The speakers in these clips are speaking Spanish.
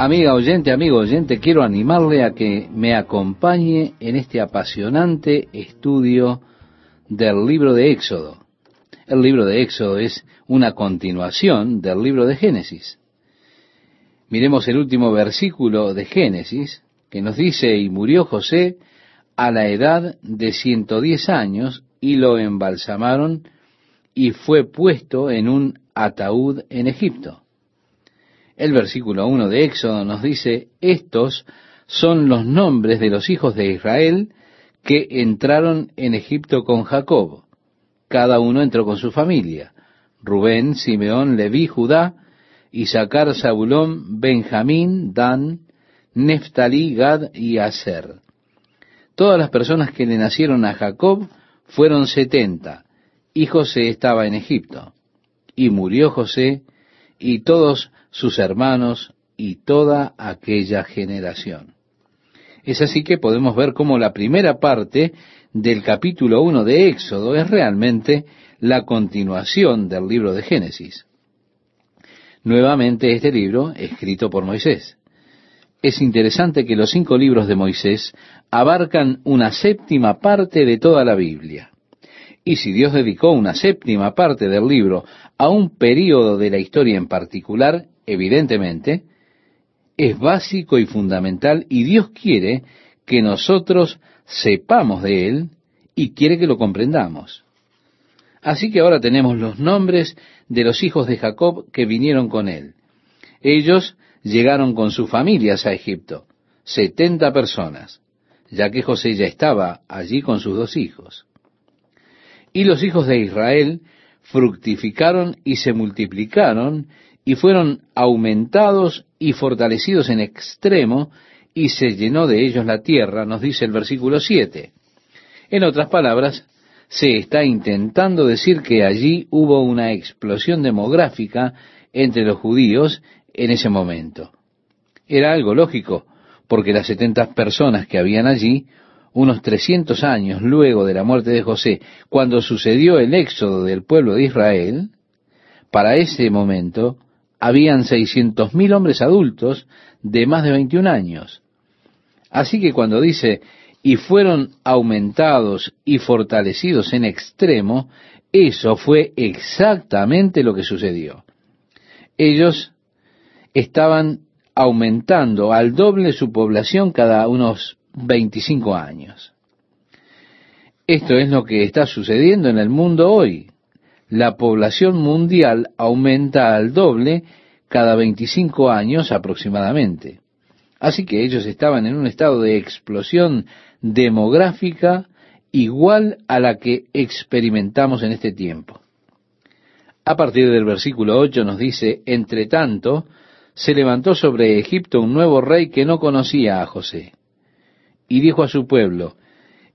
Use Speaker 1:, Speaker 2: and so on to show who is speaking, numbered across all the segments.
Speaker 1: Amiga oyente, amigo oyente, quiero animarle a que me acompañe en este apasionante estudio del libro de Éxodo. El libro de Éxodo es una continuación del libro de Génesis. Miremos el último versículo de Génesis, que nos dice, y murió José a la edad de ciento diez años, y lo embalsamaron, y fue puesto en un ataúd en Egipto. El versículo 1 de Éxodo nos dice, estos son los nombres de los hijos de Israel que entraron en Egipto con Jacob. Cada uno entró con su familia. Rubén, Simeón, Leví, Judá, Isaacar, Zabulón, Benjamín, Dan, Neftalí, Gad y Aser. Todas las personas que le nacieron a Jacob fueron setenta, y José estaba en Egipto. Y murió José, y todos sus hermanos y toda aquella generación. Es así que podemos ver cómo la primera parte del capítulo 1 de Éxodo es realmente la continuación del libro de Génesis. Nuevamente este libro escrito por Moisés. Es interesante que los cinco libros de Moisés abarcan una séptima parte de toda la Biblia. Y si Dios dedicó una séptima parte del libro a un período de la historia en particular, evidentemente, es básico y fundamental y Dios quiere que nosotros sepamos de Él y quiere que lo comprendamos. Así que ahora tenemos los nombres de los hijos de Jacob que vinieron con él. Ellos llegaron con sus familias a Egipto, setenta personas, ya que José ya estaba allí con sus dos hijos. Y los hijos de Israel fructificaron y se multiplicaron y fueron aumentados y fortalecidos en extremo, y se llenó de ellos la tierra, nos dice el versículo 7. En otras palabras, se está intentando decir que allí hubo una explosión demográfica entre los judíos en ese momento. Era algo lógico, porque las setenta personas que habían allí, unos trescientos años luego de la muerte de José, cuando sucedió el éxodo del pueblo de Israel, para ese momento habían seiscientos mil hombres adultos de más de 21 años. Así que cuando dice, y fueron aumentados y fortalecidos en extremo, eso fue exactamente lo que sucedió. Ellos estaban aumentando al doble su población cada unos 25 años. Esto es lo que está sucediendo en el mundo hoy la población mundial aumenta al doble cada 25 años aproximadamente. Así que ellos estaban en un estado de explosión demográfica igual a la que experimentamos en este tiempo. A partir del versículo 8 nos dice, entre tanto, se levantó sobre Egipto un nuevo rey que no conocía a José. Y dijo a su pueblo,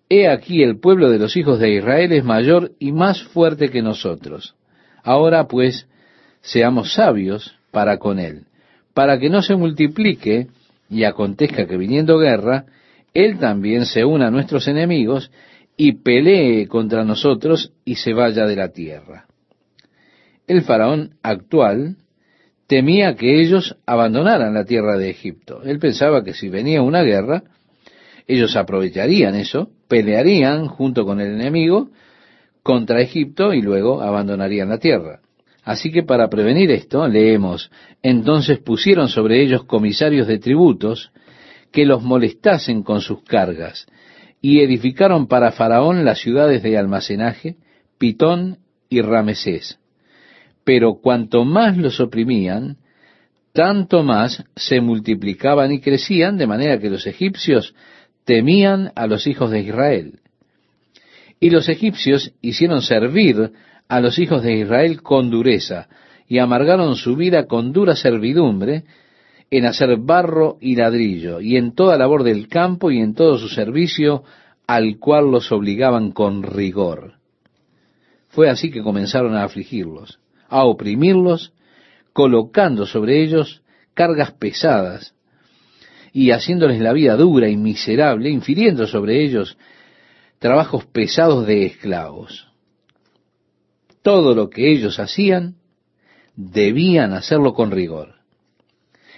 Speaker 1: He aquí el pueblo de los hijos de Israel es mayor y más fuerte que nosotros. Ahora pues, seamos sabios para con él, para que no se multiplique y acontezca que viniendo guerra, él también se una a nuestros enemigos y pelee contra nosotros y se vaya de la tierra. El faraón actual temía que ellos abandonaran la tierra de Egipto. Él pensaba que si venía una guerra, ellos aprovecharían eso, pelearían junto con el enemigo contra Egipto y luego abandonarían la tierra. Así que para prevenir esto, leemos, entonces pusieron sobre ellos comisarios de tributos que los molestasen con sus cargas, y edificaron para Faraón las ciudades de almacenaje, Pitón y Ramesés. Pero cuanto más los oprimían, tanto más se multiplicaban y crecían, de manera que los egipcios temían a los hijos de Israel. Y los egipcios hicieron servir a los hijos de Israel con dureza, y amargaron su vida con dura servidumbre, en hacer barro y ladrillo, y en toda labor del campo y en todo su servicio, al cual los obligaban con rigor. Fue así que comenzaron a afligirlos, a oprimirlos, colocando sobre ellos cargas pesadas, y haciéndoles la vida dura y miserable, infiriendo sobre ellos trabajos pesados de esclavos. Todo lo que ellos hacían debían hacerlo con rigor.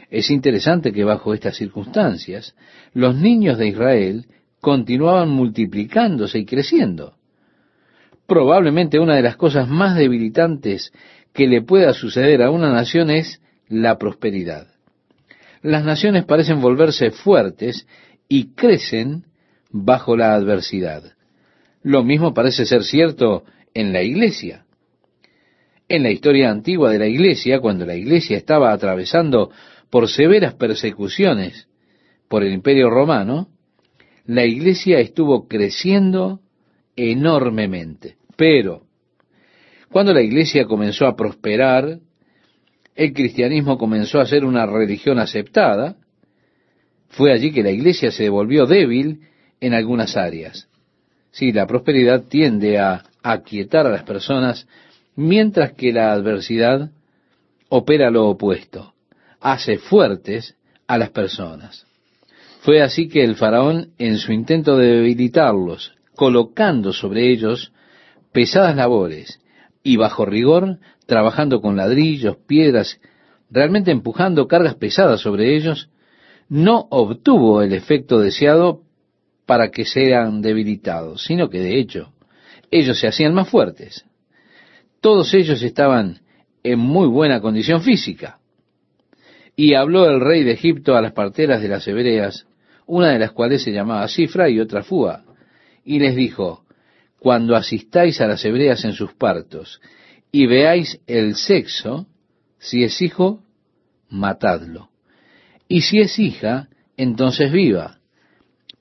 Speaker 1: Es interesante que bajo estas circunstancias los niños de Israel continuaban multiplicándose y creciendo. Probablemente una de las cosas más debilitantes que le pueda suceder a una nación es la prosperidad. Las naciones parecen volverse fuertes y crecen bajo la adversidad. Lo mismo parece ser cierto en la iglesia. En la historia antigua de la iglesia, cuando la iglesia estaba atravesando por severas persecuciones por el imperio romano, la iglesia estuvo creciendo enormemente. Pero, cuando la iglesia comenzó a prosperar, el cristianismo comenzó a ser una religión aceptada, fue allí que la iglesia se volvió débil en algunas áreas. Sí, la prosperidad tiende a aquietar a las personas, mientras que la adversidad opera lo opuesto, hace fuertes a las personas. Fue así que el faraón, en su intento de debilitarlos, colocando sobre ellos pesadas labores y bajo rigor, trabajando con ladrillos, piedras, realmente empujando cargas pesadas sobre ellos, no obtuvo el efecto deseado para que sean debilitados, sino que de hecho ellos se hacían más fuertes. Todos ellos estaban en muy buena condición física. Y habló el rey de Egipto a las parteras de las hebreas, una de las cuales se llamaba Cifra y otra Fua, y les dijo, cuando asistáis a las hebreas en sus partos y veáis el sexo, si es hijo, matadlo. Y si es hija, entonces viva.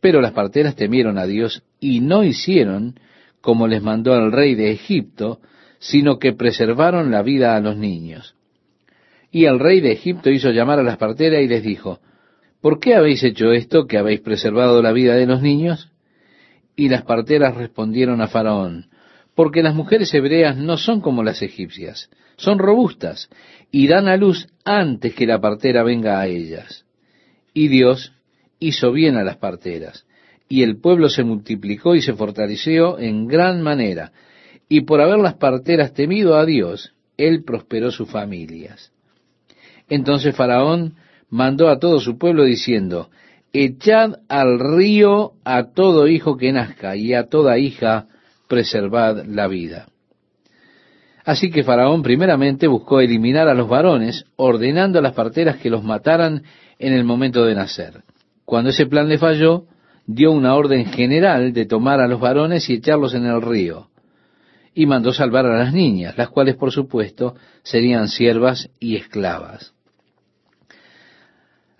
Speaker 1: Pero las parteras temieron a Dios y no hicieron como les mandó el rey de Egipto, sino que preservaron la vida a los niños. Y el rey de Egipto hizo llamar a las parteras y les dijo, ¿por qué habéis hecho esto que habéis preservado la vida de los niños? Y las parteras respondieron a Faraón, porque las mujeres hebreas no son como las egipcias, son robustas y dan a luz antes que la partera venga a ellas. Y Dios hizo bien a las parteras, y el pueblo se multiplicó y se fortaleció en gran manera, y por haber las parteras temido a Dios, él prosperó sus familias. Entonces Faraón mandó a todo su pueblo diciendo, echad al río a todo hijo que nazca y a toda hija preservad la vida. Así que Faraón primeramente buscó eliminar a los varones, ordenando a las parteras que los mataran en el momento de nacer. Cuando ese plan le falló, dio una orden general de tomar a los varones y echarlos en el río. Y mandó salvar a las niñas, las cuales por supuesto serían siervas y esclavas.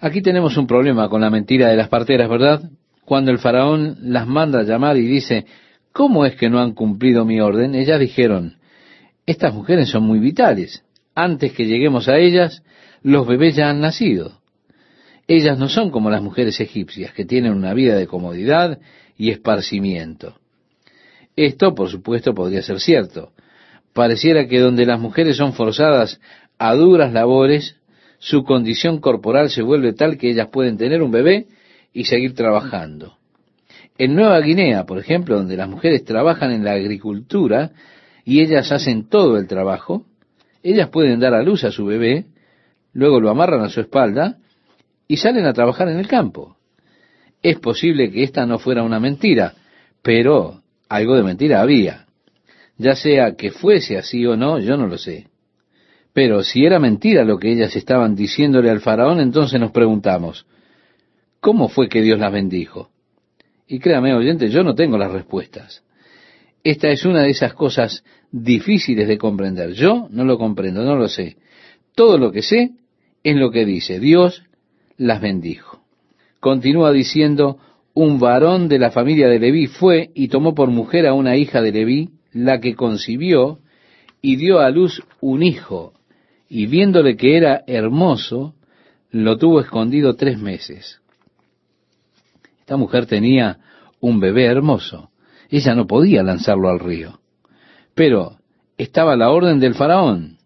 Speaker 1: Aquí tenemos un problema con la mentira de las parteras, ¿verdad? Cuando el faraón las manda a llamar y dice, ¿cómo es que no han cumplido mi orden? Ellas dijeron, estas mujeres son muy vitales. Antes que lleguemos a ellas, los bebés ya han nacido. Ellas no son como las mujeres egipcias, que tienen una vida de comodidad y esparcimiento. Esto, por supuesto, podría ser cierto. Pareciera que donde las mujeres son forzadas a duras labores, su condición corporal se vuelve tal que ellas pueden tener un bebé y seguir trabajando. En Nueva Guinea, por ejemplo, donde las mujeres trabajan en la agricultura, y ellas hacen todo el trabajo, ellas pueden dar a luz a su bebé, luego lo amarran a su espalda y salen a trabajar en el campo. Es posible que esta no fuera una mentira, pero algo de mentira había. Ya sea que fuese así o no, yo no lo sé. Pero si era mentira lo que ellas estaban diciéndole al faraón, entonces nos preguntamos, ¿cómo fue que Dios las bendijo? Y créame, oyente, yo no tengo las respuestas. Esta es una de esas cosas difíciles de comprender. Yo no lo comprendo, no lo sé. Todo lo que sé es lo que dice. Dios las bendijo. Continúa diciendo, un varón de la familia de Leví fue y tomó por mujer a una hija de Leví, la que concibió y dio a luz un hijo, y viéndole que era hermoso, lo tuvo escondido tres meses. Esta mujer tenía un bebé hermoso. Ella no podía lanzarlo al río. Pero estaba la orden del faraón.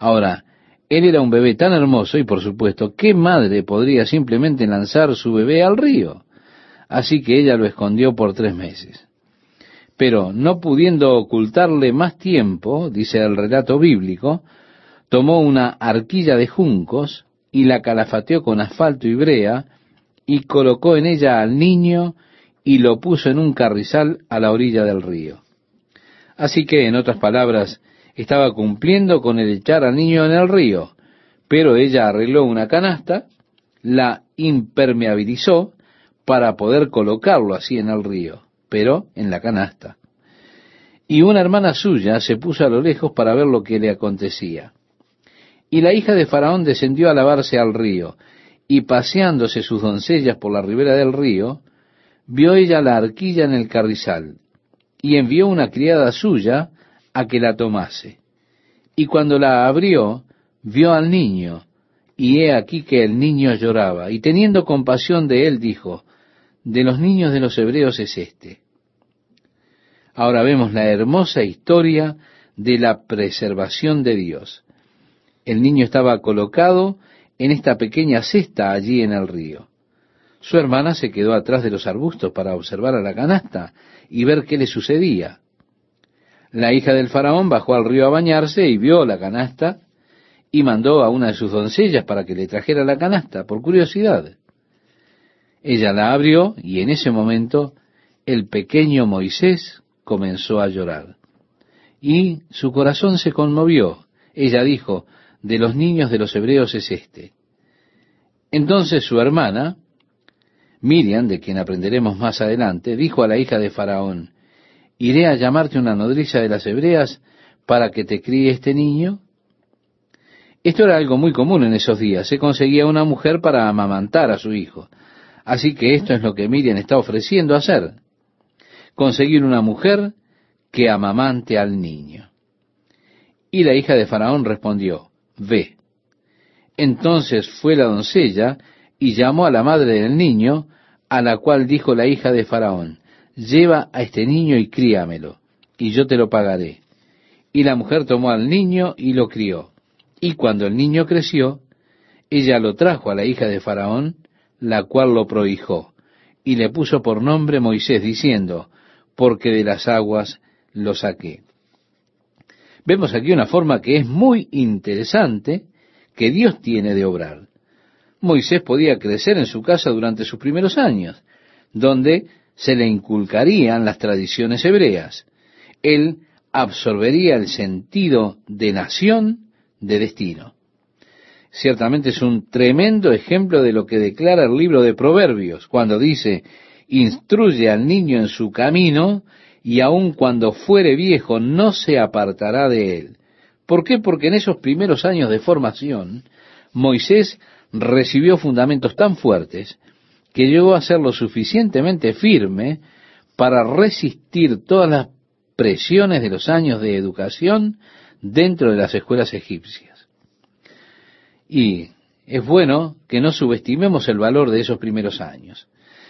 Speaker 1: Ahora, él era un bebé tan hermoso y por supuesto, ¿qué madre podría simplemente lanzar su bebé al río? Así que ella lo escondió por tres meses. Pero no pudiendo ocultarle más tiempo, dice el relato bíblico, tomó una arquilla de juncos y la calafateó con asfalto y brea, y colocó en ella al niño y lo puso en un carrizal a la orilla del río. Así que, en otras palabras, estaba cumpliendo con el echar al niño en el río, pero ella arregló una canasta, la impermeabilizó para poder colocarlo así en el río, pero en la canasta. Y una hermana suya se puso a lo lejos para ver lo que le acontecía. Y la hija de Faraón descendió a lavarse al río, y paseándose sus doncellas por la ribera del río, vio ella la arquilla en el carrizal, y envió una criada suya a que la tomase. Y cuando la abrió, vio al niño, y he aquí que el niño lloraba, y teniendo compasión de él, dijo, de los niños de los hebreos es este. Ahora vemos la hermosa historia de la preservación de Dios. El niño estaba colocado en esta pequeña cesta allí en el río. Su hermana se quedó atrás de los arbustos para observar a la canasta y ver qué le sucedía. La hija del faraón bajó al río a bañarse y vio la canasta y mandó a una de sus doncellas para que le trajera la canasta, por curiosidad. Ella la abrió y en ese momento el pequeño Moisés comenzó a llorar. Y su corazón se conmovió. Ella dijo, de los niños de los hebreos es este. Entonces su hermana, Miriam, de quien aprenderemos más adelante, dijo a la hija de Faraón, ¿iré a llamarte una nodriza de las hebreas para que te críe este niño? Esto era algo muy común en esos días. Se conseguía una mujer para amamantar a su hijo. Así que esto es lo que Miriam está ofreciendo hacer. Conseguir una mujer que amamante al niño. Y la hija de Faraón respondió, ve. Entonces fue la doncella y llamó a la madre del niño, a la cual dijo la hija de Faraón, lleva a este niño y críamelo, y yo te lo pagaré. Y la mujer tomó al niño y lo crió. Y cuando el niño creció, ella lo trajo a la hija de Faraón, la cual lo prohijó, y le puso por nombre Moisés, diciendo, porque de las aguas lo saqué. Vemos aquí una forma que es muy interesante que Dios tiene de obrar. Moisés podía crecer en su casa durante sus primeros años, donde se le inculcarían las tradiciones hebreas. Él absorbería el sentido de nación, de destino. Ciertamente es un tremendo ejemplo de lo que declara el libro de Proverbios, cuando dice, instruye al niño en su camino y aun cuando fuere viejo no se apartará de él. ¿Por qué? Porque en esos primeros años de formación, Moisés recibió fundamentos tan fuertes que llegó a ser lo suficientemente firme para resistir todas las presiones de los años de educación dentro de las escuelas egipcias. Y es bueno que no subestimemos el valor de esos primeros años.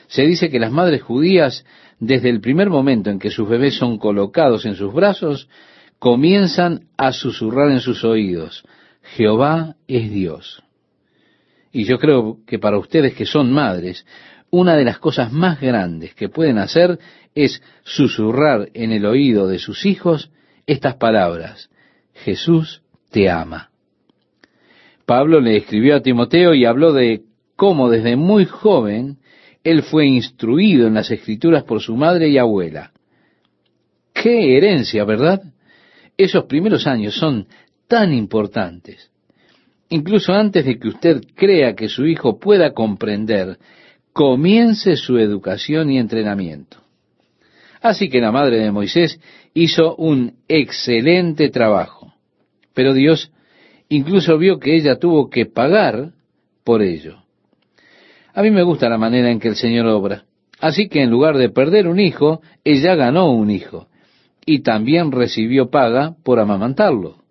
Speaker 1: Se dice que las madres judías desde el primer momento en que sus bebés son colocados en sus brazos, comienzan a susurrar en sus oídos, Jehová es Dios. Y yo creo que para ustedes que son madres, una de las cosas más grandes que pueden hacer es susurrar en el oído de sus hijos estas palabras, Jesús te ama. Pablo le escribió a Timoteo y habló de cómo desde muy joven él fue instruido en las escrituras por su madre y abuela. Qué herencia, ¿verdad? Esos primeros años son tan importantes. Incluso antes de que usted crea que su hijo pueda comprender, comience su educación y entrenamiento. Así que la madre de Moisés hizo un excelente trabajo. Pero Dios incluso vio que ella tuvo que pagar por ello. A mí me gusta la manera en que el Señor obra. Así que en lugar de perder un hijo, ella ganó un hijo y también recibió paga por amamantarlo.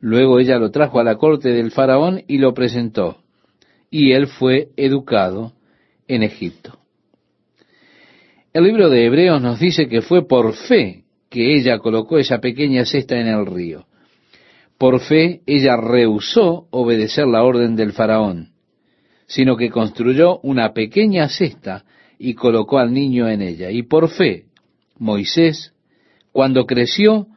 Speaker 1: Luego ella lo trajo a la corte del faraón y lo presentó, y él fue educado en Egipto. El libro de Hebreos nos dice que fue por fe que ella colocó esa pequeña cesta en el río. Por fe ella rehusó obedecer la orden del faraón sino que construyó una pequeña cesta y colocó al niño en ella. Y por fe, Moisés, cuando creció,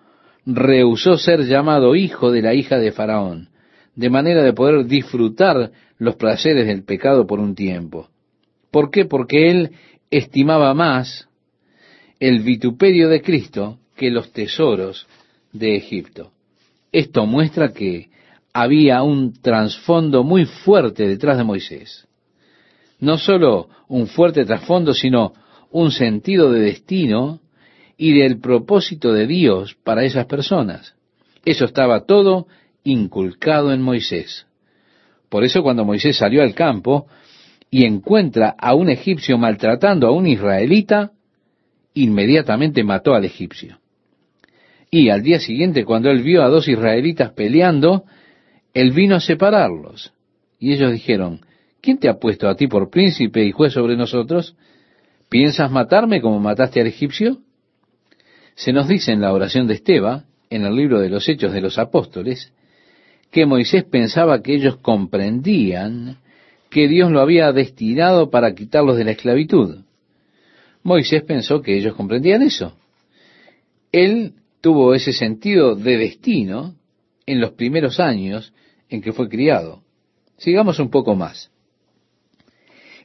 Speaker 1: rehusó ser llamado hijo de la hija de Faraón, de manera de poder disfrutar los placeres del pecado por un tiempo. ¿Por qué? Porque él estimaba más el vituperio de Cristo que los tesoros de Egipto. Esto muestra que había un trasfondo muy fuerte detrás de Moisés. No solo un fuerte trasfondo, sino un sentido de destino y del propósito de Dios para esas personas. Eso estaba todo inculcado en Moisés. Por eso cuando Moisés salió al campo y encuentra a un egipcio maltratando a un israelita, inmediatamente mató al egipcio. Y al día siguiente, cuando él vio a dos israelitas peleando, él vino a separarlos. Y ellos dijeron, ¿quién te ha puesto a ti por príncipe y juez sobre nosotros? ¿Piensas matarme como mataste al egipcio? Se nos dice en la oración de Esteba, en el libro de los Hechos de los Apóstoles, que Moisés pensaba que ellos comprendían que Dios lo había destinado para quitarlos de la esclavitud. Moisés pensó que ellos comprendían eso. Él tuvo ese sentido de destino en los primeros años en que fue criado. Sigamos un poco más.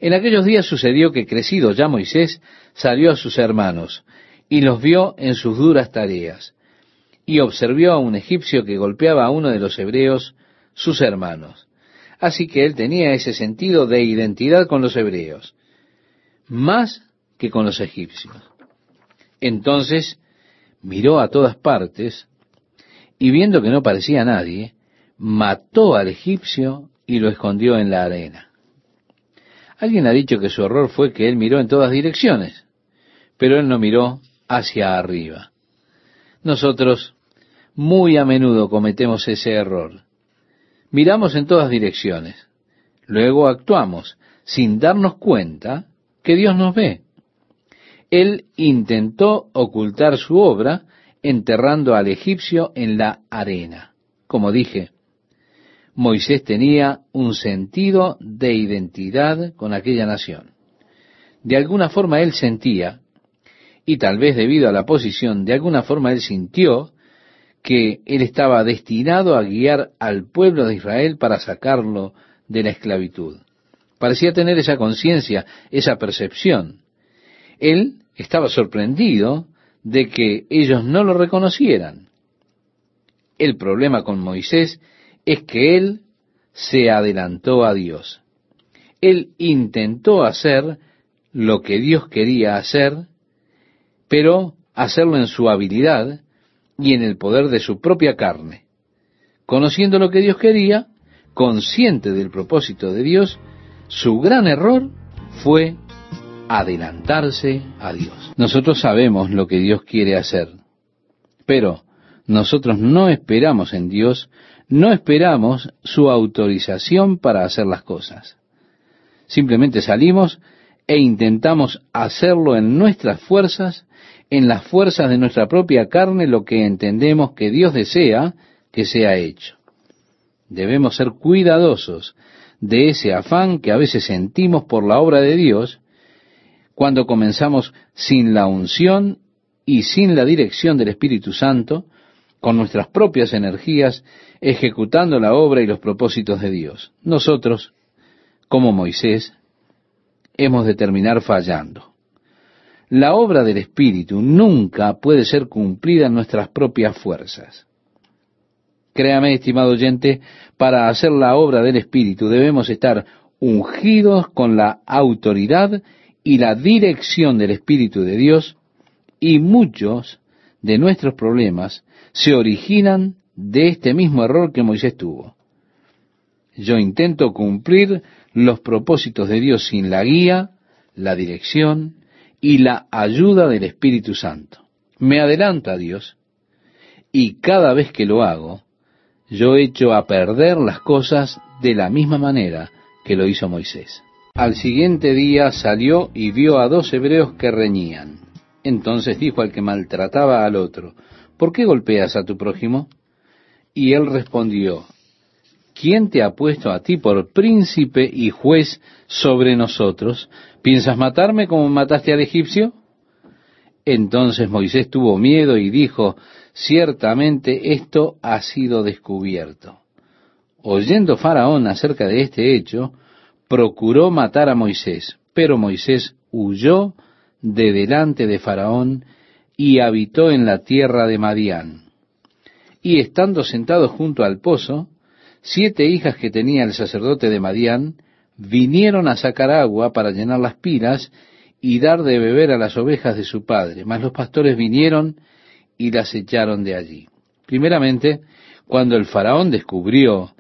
Speaker 1: En aquellos días sucedió que crecido ya Moisés salió a sus hermanos y los vio en sus duras tareas y observó a un egipcio que golpeaba a uno de los hebreos, sus hermanos. Así que él tenía ese sentido de identidad con los hebreos, más que con los egipcios. Entonces miró a todas partes y viendo que no parecía nadie, mató al egipcio y lo escondió en la arena. Alguien ha dicho que su error fue que él miró en todas direcciones, pero él no miró hacia arriba. Nosotros muy a menudo cometemos ese error. Miramos en todas direcciones, luego actuamos sin darnos cuenta que Dios nos ve. Él intentó ocultar su obra enterrando al egipcio en la arena. Como dije, Moisés tenía un sentido de identidad con aquella nación. De alguna forma él sentía, y tal vez debido a la posición, de alguna forma él sintió que él estaba destinado a guiar al pueblo de Israel para sacarlo de la esclavitud. Parecía tener esa conciencia, esa percepción. Él estaba sorprendido de que ellos no lo reconocieran. El problema con Moisés es que él se adelantó a Dios. Él intentó hacer lo que Dios quería hacer, pero hacerlo en su habilidad y en el poder de su propia carne. Conociendo lo que Dios quería, consciente del propósito de Dios, su gran error fue adelantarse a Dios. Nosotros sabemos lo que Dios quiere hacer, pero nosotros no esperamos en Dios, no esperamos su autorización para hacer las cosas. Simplemente salimos e intentamos hacerlo en nuestras fuerzas, en las fuerzas de nuestra propia carne, lo que entendemos que Dios desea que sea hecho. Debemos ser cuidadosos de ese afán que a veces sentimos por la obra de Dios cuando comenzamos sin la unción y sin la dirección del Espíritu Santo, con nuestras propias energías, ejecutando la obra y los propósitos de Dios. Nosotros, como Moisés, hemos de terminar fallando. La obra del Espíritu nunca puede ser cumplida en nuestras propias fuerzas. Créame, estimado oyente, para hacer la obra del Espíritu debemos estar ungidos con la autoridad y la dirección del Espíritu de Dios, y muchos de nuestros problemas se originan de este mismo error que Moisés tuvo. Yo intento cumplir los propósitos de Dios sin la guía, la dirección y la ayuda del Espíritu Santo. Me adelanta a Dios y cada vez que lo hago, yo echo a perder las cosas de la misma manera que lo hizo Moisés. Al siguiente día salió y vio a dos hebreos que reñían. Entonces dijo al que maltrataba al otro, ¿por qué golpeas a tu prójimo? Y él respondió, ¿quién te ha puesto a ti por príncipe y juez sobre nosotros? ¿Piensas matarme como mataste al egipcio? Entonces Moisés tuvo miedo y dijo, ciertamente esto ha sido descubierto. Oyendo Faraón acerca de este hecho, procuró matar a Moisés, pero Moisés huyó de delante de Faraón y habitó en la tierra de Madián. Y estando sentado junto al pozo, siete hijas que tenía el sacerdote de Madián vinieron a sacar agua para llenar las pilas y dar de beber a las ovejas de su padre. Mas los pastores vinieron y las echaron de allí. Primeramente, cuando el faraón descubrió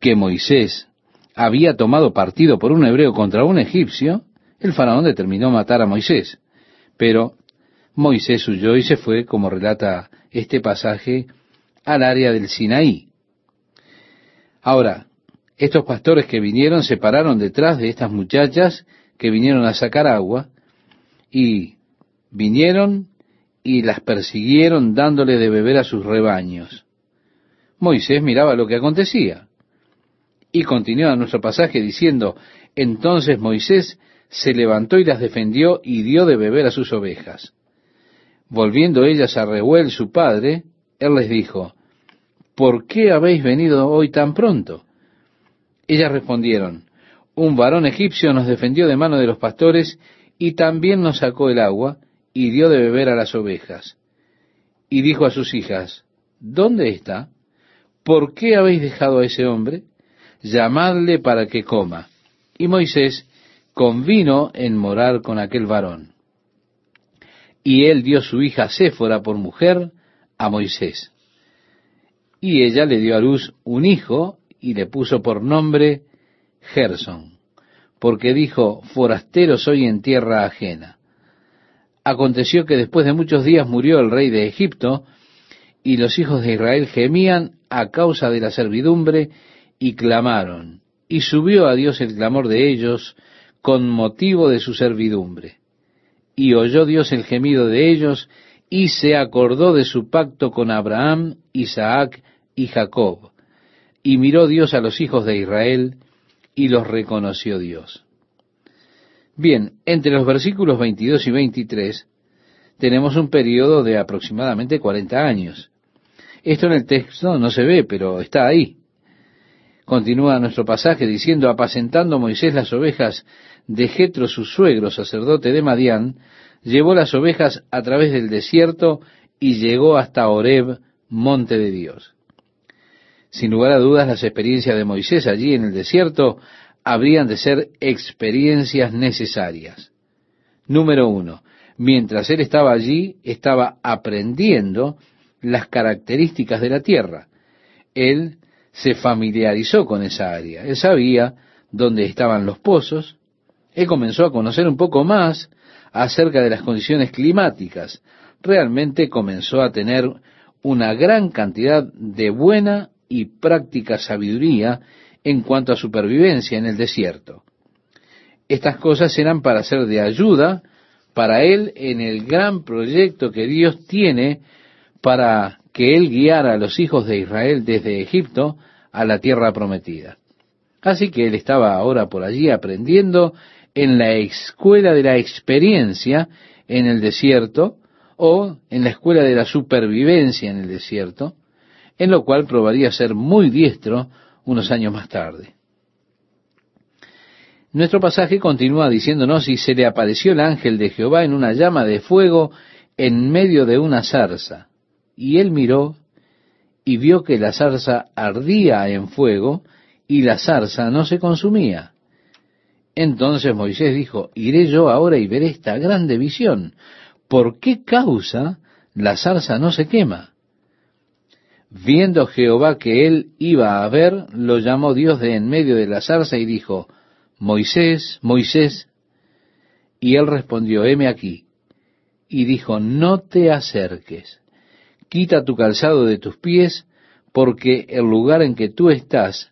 Speaker 1: que Moisés había tomado partido por un hebreo contra un egipcio, el faraón determinó matar a Moisés. Pero Moisés huyó y se fue, como relata este pasaje, al área del Sinaí. Ahora, estos pastores que vinieron se pararon detrás de estas muchachas que vinieron a sacar agua y vinieron y las persiguieron dándole de beber a sus rebaños. Moisés miraba lo que acontecía. Y continúa nuestro pasaje diciendo, entonces Moisés se levantó y las defendió y dio de beber a sus ovejas. Volviendo ellas a Reuel su padre, él les dijo, ¿por qué habéis venido hoy tan pronto? Ellas respondieron, un varón egipcio nos defendió de mano de los pastores y también nos sacó el agua y dio de beber a las ovejas. Y dijo a sus hijas, ¿dónde está? ¿Por qué habéis dejado a ese hombre? Llamadle para que coma. Y Moisés convino en morar con aquel varón. Y él dio su hija Séfora por mujer a Moisés. Y ella le dio a luz un hijo y le puso por nombre Gerson, porque dijo, forastero soy en tierra ajena. Aconteció que después de muchos días murió el rey de Egipto, y los hijos de Israel gemían a causa de la servidumbre y clamaron, y subió a Dios el clamor de ellos con motivo de su servidumbre. Y oyó Dios el gemido de ellos, y se acordó de su pacto con Abraham, Isaac y Jacob. Y miró Dios a los hijos de Israel, y los reconoció Dios. Bien, entre los versículos 22 y 23 tenemos un periodo de aproximadamente 40 años. Esto en el texto no se ve, pero está ahí. Continúa nuestro pasaje diciendo, apacentando Moisés las ovejas de Jetro su suegro, sacerdote de Madián, llevó las ovejas a través del desierto y llegó hasta Horeb, monte de Dios. Sin lugar a dudas, las experiencias de Moisés allí en el desierto habrían de ser experiencias necesarias. Número uno, mientras él estaba allí, estaba aprendiendo las características de la tierra. Él se familiarizó con esa área. Él sabía dónde estaban los pozos. Él comenzó a conocer un poco más acerca de las condiciones climáticas. Realmente comenzó a tener una gran cantidad de buena y práctica sabiduría en cuanto a supervivencia en el desierto. Estas cosas eran para ser de ayuda para él en el gran proyecto que Dios tiene para que él guiara a los hijos de Israel desde Egipto a la tierra prometida. Así que él estaba ahora por allí aprendiendo en la escuela de la experiencia en el desierto o en la escuela de la supervivencia en el desierto, en lo cual probaría ser muy diestro unos años más tarde. Nuestro pasaje continúa diciéndonos, y se le apareció el ángel de Jehová en una llama de fuego en medio de una zarza. Y él miró y vio que la zarza ardía en fuego y la zarza no se consumía. Entonces Moisés dijo, iré yo ahora y veré esta grande visión. ¿Por qué causa la zarza no se quema? Viendo Jehová que él iba a ver, lo llamó Dios de en medio de la zarza y dijo, Moisés, Moisés. Y él respondió, heme aquí. Y dijo, no te acerques, quita tu calzado de tus pies, porque el lugar en que tú estás,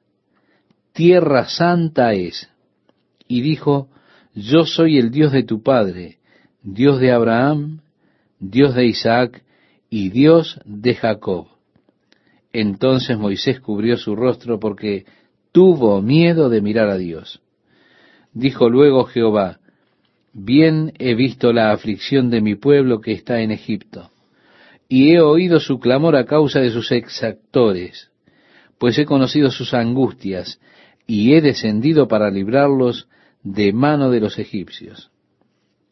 Speaker 1: tierra santa es. Y dijo, yo soy el Dios de tu Padre, Dios de Abraham, Dios de Isaac y Dios de Jacob. Entonces Moisés cubrió su rostro porque tuvo miedo de mirar a Dios. Dijo luego Jehová, bien he visto la aflicción de mi pueblo que está en Egipto, y he oído su clamor a causa de sus exactores, pues he conocido sus angustias y he descendido para librarlos de mano de los egipcios.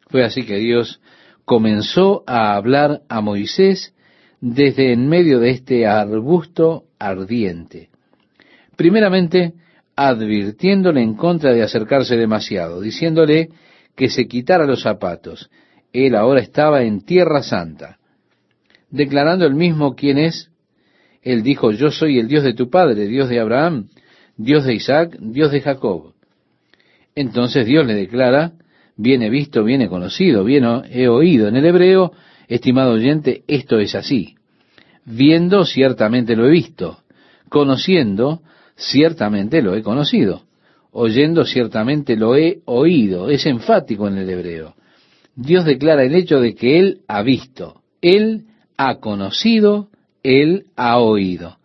Speaker 1: Fue así que Dios comenzó a hablar a Moisés desde en medio de este arbusto ardiente. Primeramente, advirtiéndole en contra de acercarse demasiado, diciéndole que se quitara los zapatos. Él ahora estaba en tierra santa. Declarando el mismo quién es, él dijo, yo soy el Dios de tu padre, Dios de Abraham, Dios de Isaac, Dios de Jacob. Entonces Dios le declara, viene visto, viene conocido, bien he oído. En el hebreo, estimado oyente, esto es así. Viendo, ciertamente lo he visto. Conociendo, ciertamente lo he conocido. Oyendo, ciertamente lo he oído. Es enfático en el hebreo. Dios declara el hecho de que Él ha visto, Él ha conocido, Él ha oído.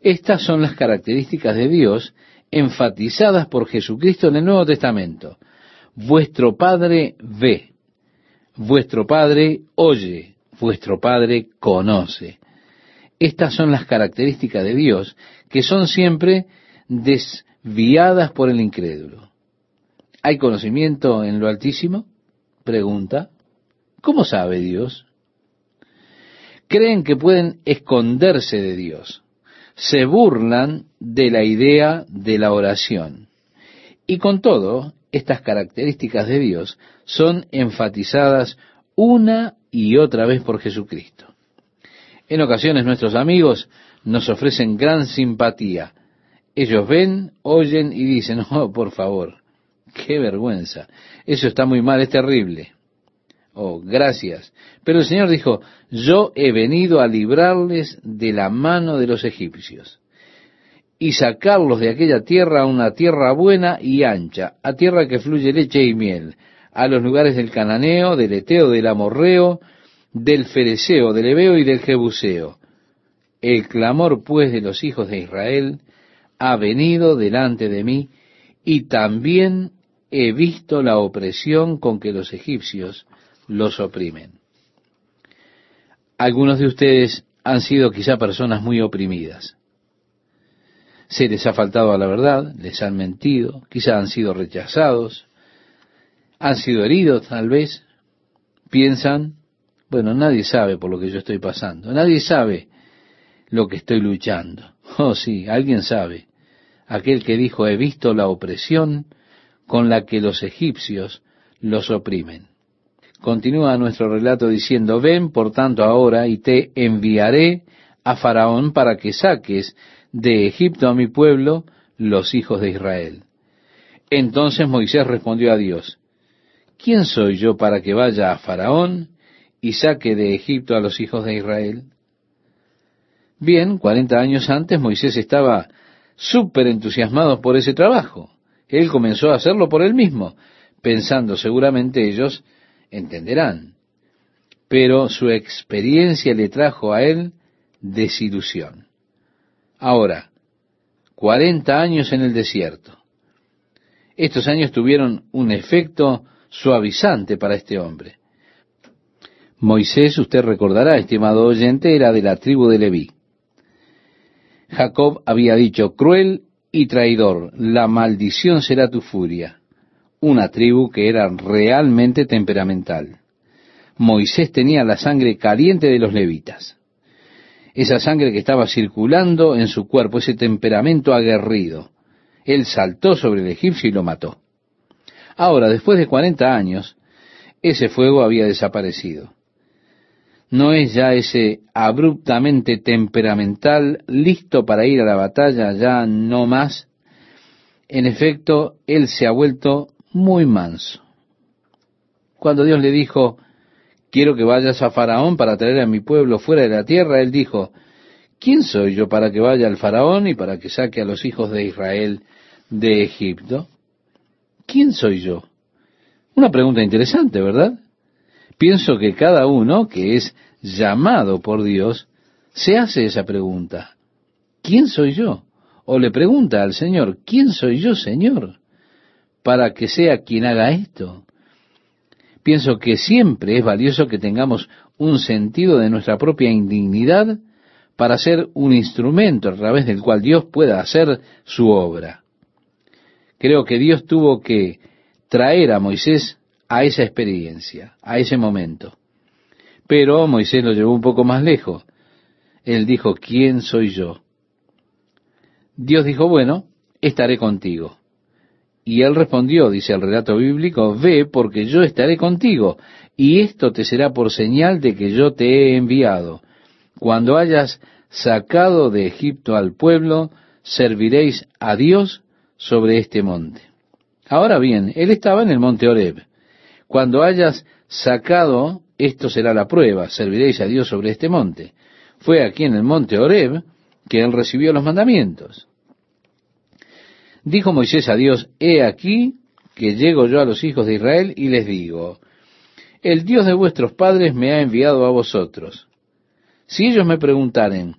Speaker 1: Estas son las características de Dios enfatizadas por Jesucristo en el Nuevo Testamento. Vuestro Padre ve, vuestro Padre oye, vuestro Padre conoce. Estas son las características de Dios que son siempre desviadas por el incrédulo. ¿Hay conocimiento en lo altísimo? Pregunta. ¿Cómo sabe Dios? Creen que pueden esconderse de Dios. Se burlan de la idea de la oración. Y con todo, estas características de Dios son enfatizadas una y otra vez por Jesucristo. En ocasiones nuestros amigos nos ofrecen gran simpatía. Ellos ven, oyen y dicen, oh, por favor, qué vergüenza, eso está muy mal, es terrible. Oh, gracias. Pero el Señor dijo, yo he venido a librarles de la mano de los egipcios y sacarlos de aquella tierra a una tierra buena y ancha, a tierra que fluye leche y miel, a los lugares del cananeo, del eteo, del amorreo, del fereceo, del ebeo y del jebuseo. El clamor pues de los hijos de Israel ha venido delante de mí, y también he visto la opresión con que los egipcios los oprimen. Algunos de ustedes han sido quizá personas muy oprimidas. Se les ha faltado a la verdad, les han mentido, quizá han sido rechazados, han sido heridos tal vez, piensan, bueno, nadie sabe por lo que yo estoy pasando, nadie sabe lo que estoy luchando. Oh sí, alguien sabe. Aquel que dijo, he visto la opresión con la que los egipcios los oprimen. Continúa nuestro relato diciendo, ven por tanto ahora y te enviaré a Faraón para que saques de Egipto a mi pueblo, los hijos de Israel. Entonces Moisés respondió a Dios, ¿quién soy yo para que vaya a Faraón y saque de Egipto a los hijos de Israel? Bien, cuarenta años antes Moisés estaba súper entusiasmado por ese trabajo. Él comenzó a hacerlo por él mismo, pensando seguramente ellos entenderán. Pero su experiencia le trajo a él desilusión. Ahora, cuarenta años en el desierto. Estos años tuvieron un efecto suavizante para este hombre. Moisés, usted recordará, estimado oyente, era de la tribu de Leví. Jacob había dicho, cruel y traidor, la maldición será tu furia. Una tribu que era realmente temperamental. Moisés tenía la sangre caliente de los levitas esa sangre que estaba circulando en su cuerpo, ese temperamento aguerrido. Él saltó sobre el egipcio y lo mató. Ahora, después de cuarenta años, ese fuego había desaparecido. No es ya ese abruptamente temperamental, listo para ir a la batalla, ya no más. En efecto, él se ha vuelto muy manso. Cuando Dios le dijo, quiero que vayas a Faraón para traer a mi pueblo fuera de la tierra, él dijo, ¿quién soy yo para que vaya al Faraón y para que saque a los hijos de Israel de Egipto? ¿Quién soy yo? Una pregunta interesante, ¿verdad? Pienso que cada uno que es llamado por Dios se hace esa pregunta. ¿Quién soy yo? O le pregunta al Señor, ¿quién soy yo, Señor? Para que sea quien haga esto pienso que siempre es valioso que tengamos un sentido de nuestra propia indignidad para ser un instrumento a través del cual Dios pueda hacer su obra. Creo que Dios tuvo que traer a Moisés a esa experiencia, a ese momento. Pero Moisés lo llevó un poco más lejos. Él dijo, ¿quién soy yo? Dios dijo, bueno, estaré contigo. Y él respondió, dice el relato bíblico, ve porque yo estaré contigo, y esto te será por señal de que yo te he enviado. Cuando hayas sacado de Egipto al pueblo, serviréis a Dios sobre este monte. Ahora bien, él estaba en el monte Oreb. Cuando hayas sacado, esto será la prueba, serviréis a Dios sobre este monte. Fue aquí en el monte Oreb que él recibió los mandamientos. Dijo Moisés a Dios, he aquí que llego yo a los hijos de Israel y les digo, el Dios de vuestros padres me ha enviado a vosotros. Si ellos me preguntaren,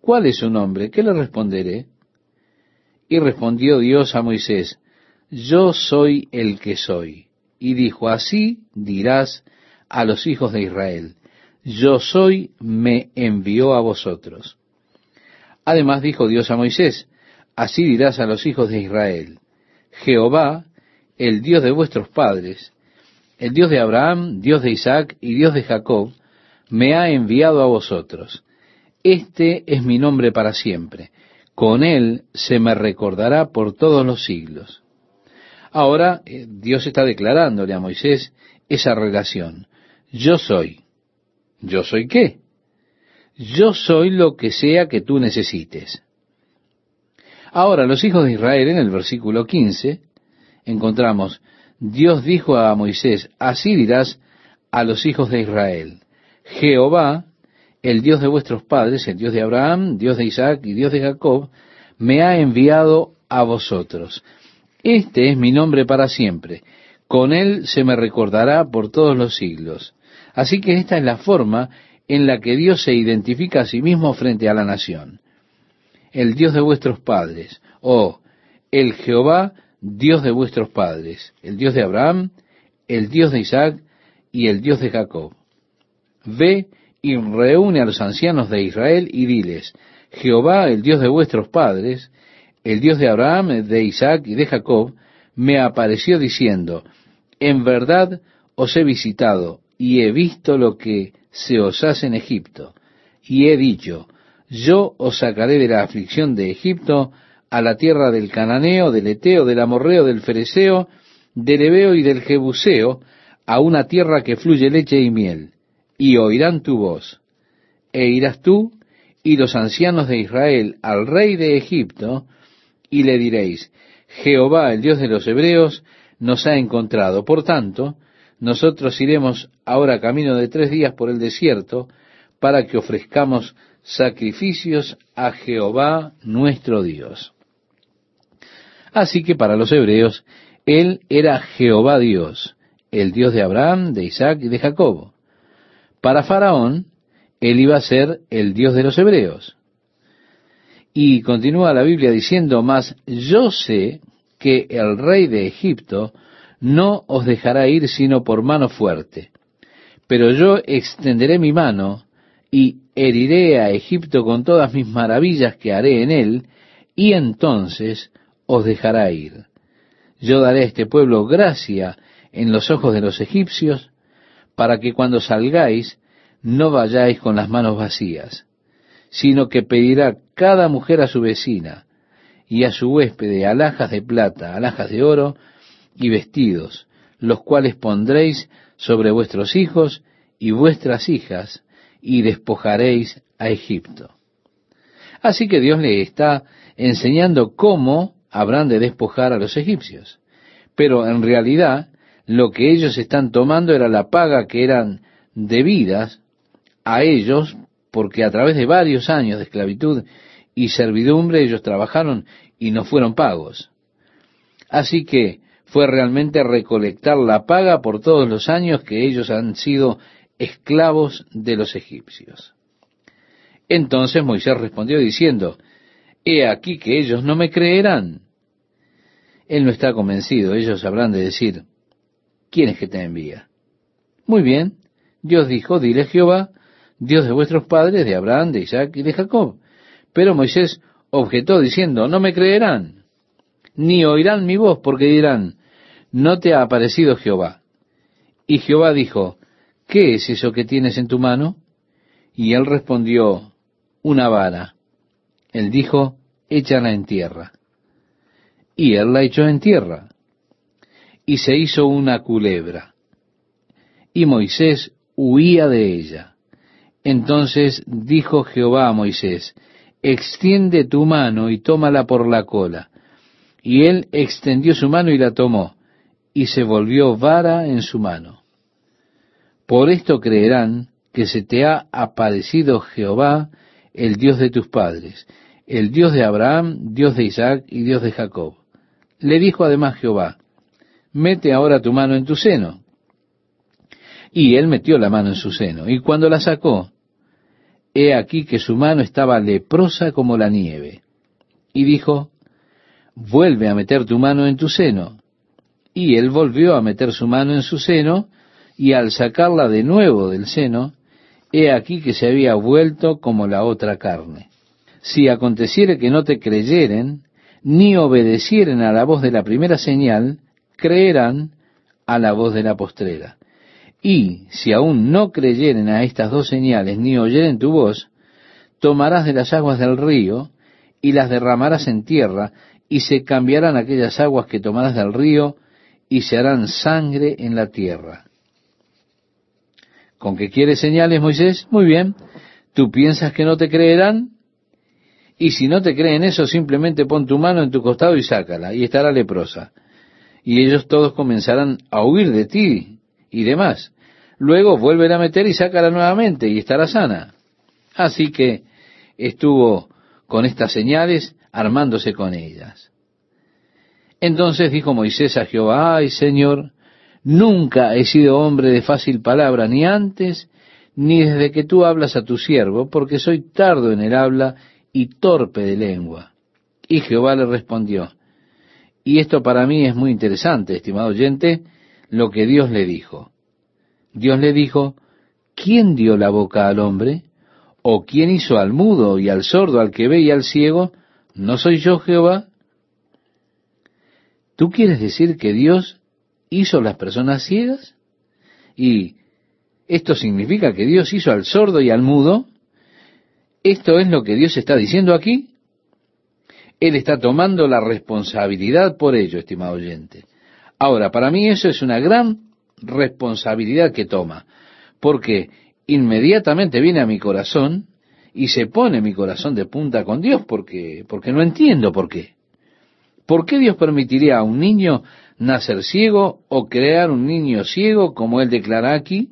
Speaker 1: ¿cuál es su nombre? ¿Qué le responderé? Y respondió Dios a Moisés, yo soy el que soy. Y dijo, así dirás a los hijos de Israel, yo soy, me envió a vosotros. Además dijo Dios a Moisés, Así dirás a los hijos de Israel, Jehová, el Dios de vuestros padres, el Dios de Abraham, Dios de Isaac y Dios de Jacob, me ha enviado a vosotros. Este es mi nombre para siempre. Con él se me recordará por todos los siglos. Ahora eh, Dios está declarándole a Moisés esa relación. Yo soy. ¿Yo soy qué? Yo soy lo que sea que tú necesites. Ahora, los hijos de Israel, en el versículo 15, encontramos, Dios dijo a Moisés, así dirás a los hijos de Israel, Jehová, el Dios de vuestros padres, el Dios de Abraham, Dios de Isaac y Dios de Jacob, me ha enviado a vosotros. Este es mi nombre para siempre. Con él se me recordará por todos los siglos. Así que esta es la forma en la que Dios se identifica a sí mismo frente a la nación el Dios de vuestros padres, o el Jehová, Dios de vuestros padres, el Dios de Abraham, el Dios de Isaac y el Dios de Jacob. Ve y reúne a los ancianos de Israel y diles, Jehová, el Dios de vuestros padres, el Dios de Abraham, de Isaac y de Jacob, me apareció diciendo, en verdad os he visitado y he visto lo que se os hace en Egipto, y he dicho, yo os sacaré de la aflicción de Egipto a la tierra del Cananeo, del Eteo, del Amorreo, del Fereceo, del Ebeo y del Jebuseo, a una tierra que fluye leche y miel, y oirán tu voz. E irás tú y los ancianos de Israel al rey de Egipto, y le diréis, Jehová, el Dios de los Hebreos, nos ha encontrado. Por tanto, nosotros iremos ahora camino de tres días por el desierto, para que ofrezcamos sacrificios a Jehová nuestro Dios. Así que para los hebreos, Él era Jehová Dios, el Dios de Abraham, de Isaac y de Jacob. Para Faraón, Él iba a ser el Dios de los hebreos. Y continúa la Biblia diciendo más, yo sé que el rey de Egipto no os dejará ir sino por mano fuerte, pero yo extenderé mi mano y heriré a Egipto con todas mis maravillas que haré en él, y entonces os dejará ir. Yo daré a este pueblo gracia en los ojos de los egipcios, para que cuando salgáis no vayáis con las manos vacías, sino que pedirá cada mujer a su vecina y a su huésped alhajas de plata, alhajas de oro y vestidos, los cuales pondréis sobre vuestros hijos y vuestras hijas, y despojaréis a Egipto. Así que Dios le está enseñando cómo habrán de despojar a los egipcios. Pero en realidad lo que ellos están tomando era la paga que eran debidas a ellos porque a través de varios años de esclavitud y servidumbre ellos trabajaron y no fueron pagos. Así que fue realmente recolectar la paga por todos los años que ellos han sido esclavos de los egipcios. Entonces Moisés respondió diciendo, He aquí que ellos no me creerán. Él no está convencido, ellos habrán de decir, ¿quién es que te envía? Muy bien, Dios dijo, dile Jehová, Dios de vuestros padres, de Abraham, de Isaac y de Jacob. Pero Moisés objetó diciendo, no me creerán, ni oirán mi voz, porque dirán, no te ha aparecido Jehová. Y Jehová dijo, ¿qué es eso que tienes en tu mano? Y él respondió, una vara. Él dijo, échala en tierra. Y él la echó en tierra. Y se hizo una culebra. Y Moisés huía de ella. Entonces dijo Jehová a Moisés, extiende tu mano y tómala por la cola. Y él extendió su mano y la tomó, y se volvió vara en su mano. Por esto creerán que se te ha aparecido Jehová, el Dios de tus padres, el Dios de Abraham, Dios de Isaac y Dios de Jacob. Le dijo además Jehová, mete ahora tu mano en tu seno. Y él metió la mano en su seno, y cuando la sacó, he aquí que su mano estaba leprosa como la nieve. Y dijo, vuelve a meter tu mano en tu seno. Y él volvió a meter su mano en su seno, y al sacarla de nuevo del seno, he aquí que se había vuelto como la otra carne. Si aconteciere que no te creyeren, ni obedecieren a la voz de la primera señal, creerán a la voz de la postrera. Y si aún no creyeren a estas dos señales, ni oyeren tu voz, tomarás de las aguas del río, y las derramarás en tierra, y se cambiarán aquellas aguas que tomarás del río, y se harán sangre en la tierra. ¿Con qué quieres señales, Moisés? Muy bien. ¿Tú piensas que no te creerán? Y si no te creen eso, simplemente pon tu mano en tu costado y sácala, y estará leprosa. Y ellos todos comenzarán a huir de ti y demás. Luego vuelven a meter y sácala nuevamente, y estará sana. Así que estuvo con estas señales, armándose con ellas. Entonces dijo Moisés a Jehová, ay Señor, Nunca he sido hombre de fácil palabra, ni antes, ni desde que tú hablas a tu siervo, porque soy tardo en el habla y torpe de lengua. Y Jehová le respondió, y esto para mí es muy interesante, estimado oyente, lo que Dios le dijo. Dios le dijo, ¿quién dio la boca al hombre? ¿O quién hizo al mudo y al sordo, al que ve y al ciego? ¿No soy yo Jehová? ¿Tú quieres decir que Dios hizo las personas ciegas? Y esto significa que Dios hizo al sordo y al mudo. ¿Esto es lo que Dios está diciendo aquí? Él está tomando la responsabilidad por ello, estimado oyente. Ahora, para mí eso es una gran responsabilidad que toma, porque inmediatamente viene a mi corazón y se pone mi corazón de punta con Dios porque porque no entiendo por qué. ¿Por qué Dios permitiría a un niño nacer ciego o crear un niño ciego, como él declara aquí?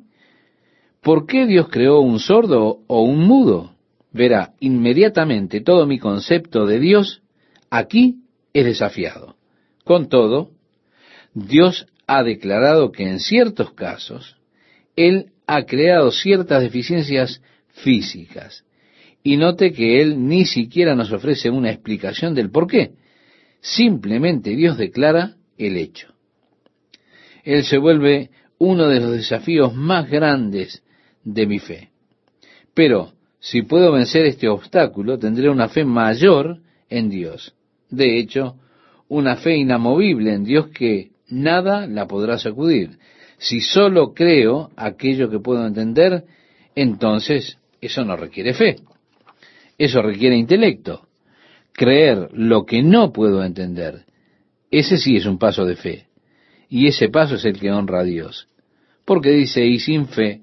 Speaker 1: ¿Por qué Dios creó un sordo o un mudo? Verá, inmediatamente todo mi concepto de Dios aquí es desafiado. Con todo, Dios ha declarado que en ciertos casos Él ha creado ciertas deficiencias físicas. Y note que Él ni siquiera nos ofrece una explicación del por qué. Simplemente Dios declara el hecho. Él se vuelve uno de los desafíos más grandes de mi fe. Pero si puedo vencer este obstáculo, tendré una fe mayor en Dios. De hecho, una fe inamovible en Dios que nada la podrá sacudir. Si solo creo aquello que puedo entender, entonces eso no requiere fe. Eso requiere intelecto. Creer lo que no puedo entender ese sí es un paso de fe. Y ese paso es el que honra a Dios. Porque dice, y sin fe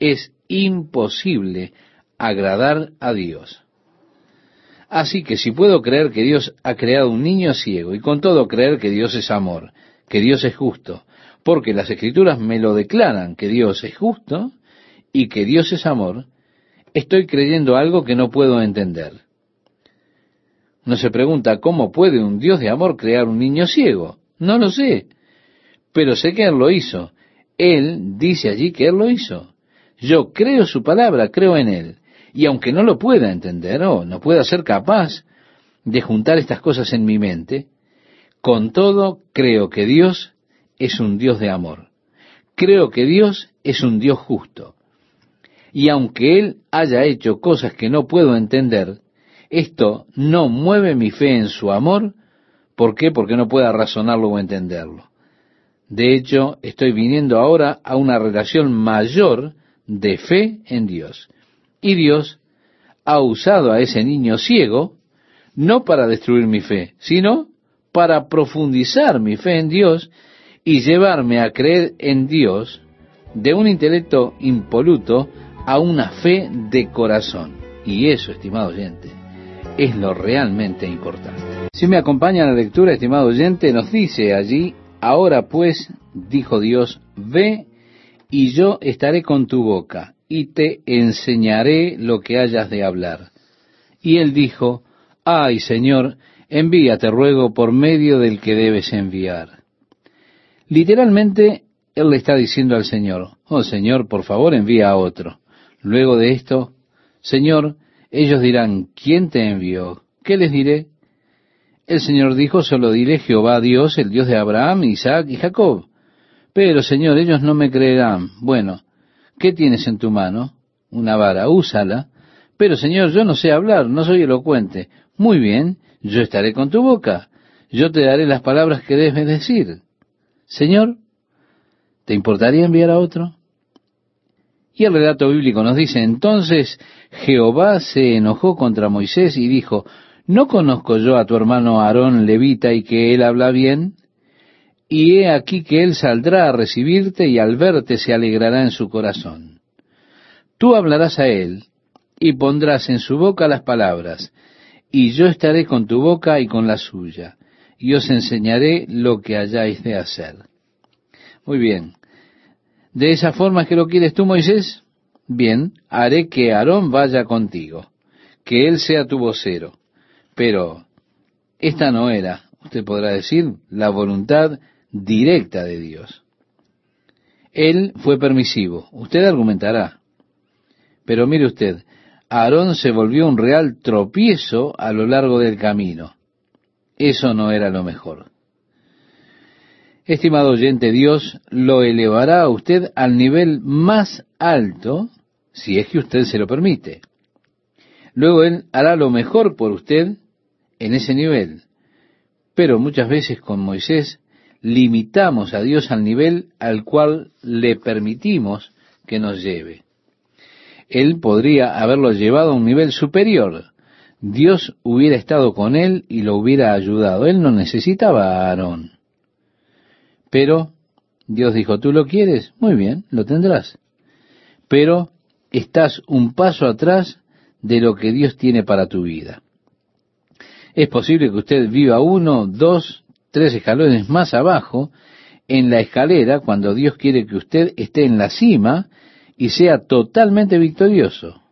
Speaker 1: es imposible agradar a Dios. Así que si puedo creer que Dios ha creado un niño ciego y con todo creer que Dios es amor, que Dios es justo, porque las escrituras me lo declaran que Dios es justo y que Dios es amor, estoy creyendo algo que no puedo entender. No se pregunta cómo puede un Dios de amor crear un niño ciego. No lo sé. Pero sé que Él lo hizo. Él dice allí que Él lo hizo. Yo creo su palabra, creo en Él. Y aunque no lo pueda entender o no pueda ser capaz de juntar estas cosas en mi mente, con todo creo que Dios es un Dios de amor. Creo que Dios es un Dios justo. Y aunque Él haya hecho cosas que no puedo entender, esto no mueve mi fe en su amor. ¿Por qué? Porque no pueda razonarlo o entenderlo. De hecho, estoy viniendo ahora a una relación mayor de fe en Dios. Y Dios ha usado a ese niño ciego no para destruir mi fe, sino para profundizar mi fe en Dios y llevarme a creer en Dios de un intelecto impoluto a una fe de corazón. Y eso, estimado oyente, es lo realmente importante. Si me acompaña la lectura, estimado oyente, nos dice allí, ahora pues, dijo Dios, ve y yo estaré con tu boca y te enseñaré lo que hayas de hablar. Y él dijo, ay Señor, envíate ruego por medio del que debes enviar. Literalmente, él le está diciendo al Señor, oh Señor, por favor envía a otro. Luego de esto, Señor, ellos dirán, ¿quién te envió? ¿Qué les diré? El Señor dijo, solo diré Jehová Dios, el Dios de Abraham, Isaac y Jacob. Pero, Señor, ellos no me creerán. Bueno, ¿qué tienes en tu mano? Una vara, úsala. Pero, Señor, yo no sé hablar, no soy elocuente. Muy bien, yo estaré con tu boca. Yo te daré las palabras que debes decir. Señor, ¿te importaría enviar a otro? Y el relato bíblico nos dice, entonces Jehová se enojó contra Moisés y dijo, ¿no conozco yo a tu hermano Aarón levita y que él habla bien? Y he aquí que él saldrá a recibirte y al verte se alegrará en su corazón. Tú hablarás a él y pondrás en su boca las palabras, y yo estaré con tu boca y con la suya, y os enseñaré lo que hayáis de hacer. Muy bien. ¿De esa forma que lo quieres tú, Moisés? Bien, haré que Aarón vaya contigo, que él sea tu vocero. Pero esta no era, usted podrá decir, la voluntad directa de Dios. Él fue permisivo, usted argumentará. Pero mire usted, Aarón se volvió un real tropiezo a lo largo del camino. Eso no era lo mejor. Estimado oyente, Dios lo elevará a usted al nivel más alto, si es que usted se lo permite. Luego Él hará lo mejor por usted en ese nivel. Pero muchas veces con Moisés limitamos a Dios al nivel al cual le permitimos que nos lleve. Él podría haberlo llevado a un nivel superior. Dios hubiera estado con él y lo hubiera ayudado. Él no necesitaba a Aarón. Pero Dios dijo, ¿tú lo quieres? Muy bien, lo tendrás. Pero estás un paso atrás de lo que Dios tiene para tu vida. Es posible que usted viva uno, dos, tres escalones más abajo en la escalera cuando Dios quiere que usted esté en la cima y sea totalmente victorioso.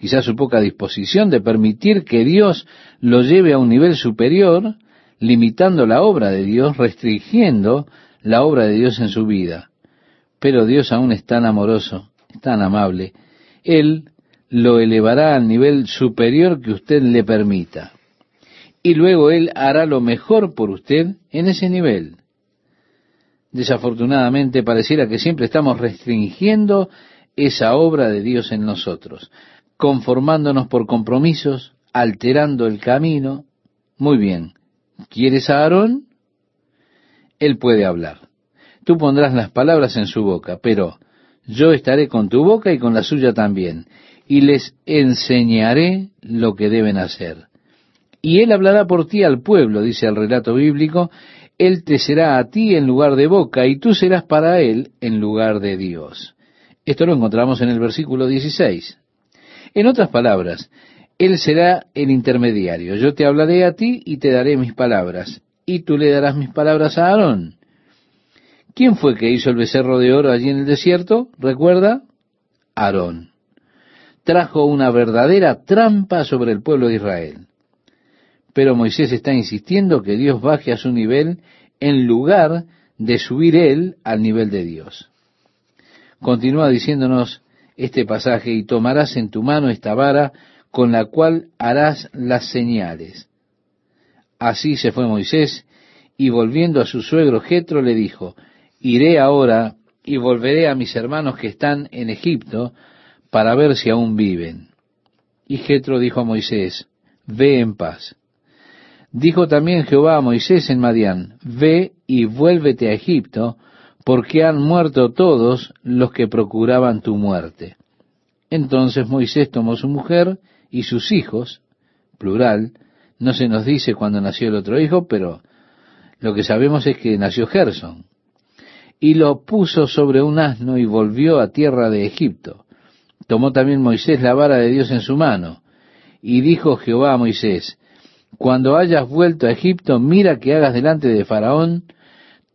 Speaker 1: Quizás su poca disposición de permitir que Dios lo lleve a un nivel superior, limitando la obra de Dios, restringiendo la obra de Dios en su vida. Pero Dios aún es tan amoroso, tan amable. Él lo elevará al nivel superior que usted le permita y luego Él hará lo mejor por usted en ese nivel. Desafortunadamente pareciera que siempre estamos restringiendo esa obra de Dios en nosotros, conformándonos por compromisos, alterando el camino. Muy bien, ¿quieres a Aarón? Él puede hablar. Tú pondrás las palabras en su boca, pero yo estaré con tu boca y con la suya también, y les enseñaré lo que deben hacer y él hablará por ti al pueblo, dice el relato bíblico, él te será a ti en lugar de boca, y tú serás para él en lugar de Dios. Esto lo encontramos en el versículo 16. En otras palabras, él será el intermediario. Yo te hablaré a ti y te daré mis palabras, y tú le darás mis palabras a Aarón. ¿Quién fue que hizo el becerro de oro allí en el desierto? ¿Recuerda? Aarón. Trajo una verdadera trampa sobre el pueblo de Israel. Pero Moisés está insistiendo que Dios baje a su nivel en lugar de subir él al nivel de Dios. Continúa diciéndonos este pasaje, y tomarás en tu mano esta vara con la cual harás las señales. Así se fue Moisés, y volviendo a su suegro Jetro le dijo, iré ahora y volveré a mis hermanos que están en Egipto, para ver si aún viven. Y Jetro dijo a Moisés, ve en paz. Dijo también Jehová a Moisés en Madián, ve y vuélvete a Egipto, porque han muerto todos los que procuraban tu muerte. Entonces Moisés tomó su mujer y sus hijos, plural, no se nos dice cuándo nació el otro hijo, pero lo que sabemos es que nació Gerson, y lo puso sobre un asno y volvió a tierra de Egipto. Tomó también Moisés la vara de Dios en su mano, y dijo Jehová a Moisés, Cuando hayas vuelto a Egipto, mira que hagas delante de Faraón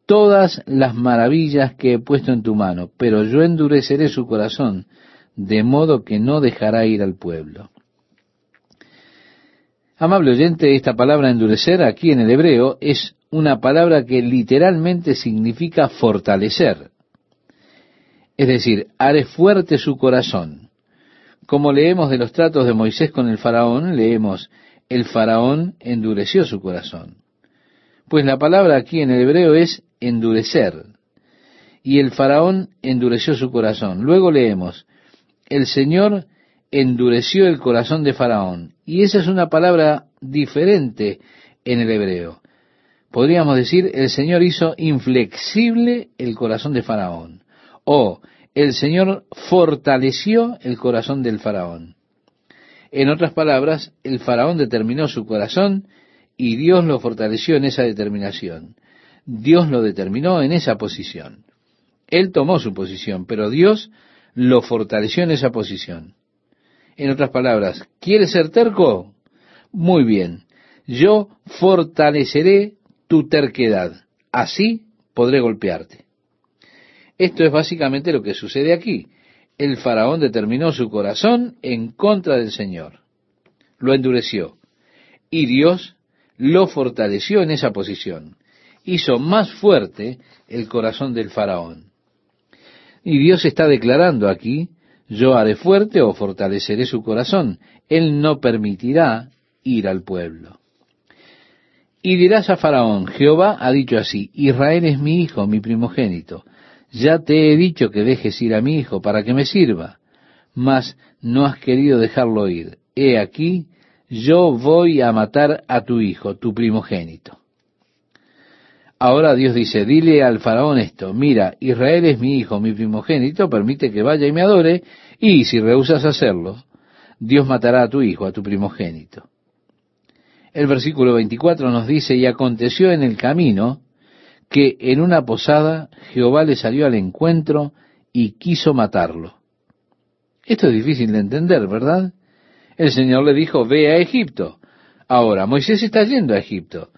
Speaker 1: todas las maravillas que he puesto en tu mano, pero yo endureceré su corazón de modo que no dejará ir al pueblo. Amable oyente, esta palabra endurecer aquí en el hebreo es una palabra que literalmente significa fortalecer. Es decir, haré fuerte su corazón. Como leemos de los tratos de Moisés con el faraón, leemos, el faraón endureció su corazón. Pues la palabra aquí en el hebreo es endurecer. Y el faraón endureció su corazón. Luego leemos, el Señor endureció el corazón de Faraón. Y esa es una palabra diferente en el hebreo. Podríamos decir, el Señor hizo inflexible el corazón de Faraón. O el Señor fortaleció el corazón del Faraón. En otras palabras, el Faraón determinó su corazón y Dios lo fortaleció en esa determinación. Dios lo determinó en esa posición. Él tomó su posición, pero Dios lo fortaleció en esa posición. En otras palabras, ¿quieres ser terco? Muy bien, yo fortaleceré tu terquedad. Así podré golpearte. Esto es básicamente lo que sucede aquí. El faraón determinó su corazón en contra del Señor. Lo endureció. Y Dios lo fortaleció en esa posición. Hizo más fuerte el corazón del faraón. Y Dios está declarando aquí, yo haré fuerte o fortaleceré su corazón. Él no permitirá ir al pueblo. Y dirás a Faraón, Jehová ha dicho así, Israel es mi hijo, mi primogénito. Ya te he dicho que dejes ir a mi hijo para que me sirva, mas no has querido dejarlo ir. He aquí, yo voy a matar a tu hijo, tu primogénito. Ahora Dios dice, dile al faraón esto, mira, Israel es mi hijo, mi primogénito, permite que vaya y me adore, y si rehusas hacerlo, Dios matará a tu hijo, a tu primogénito. El versículo 24 nos dice, y aconteció en el camino que en una posada Jehová le salió al encuentro y quiso matarlo. Esto es difícil de entender, ¿verdad? El Señor le dijo, ve a Egipto. Ahora, Moisés está yendo a Egipto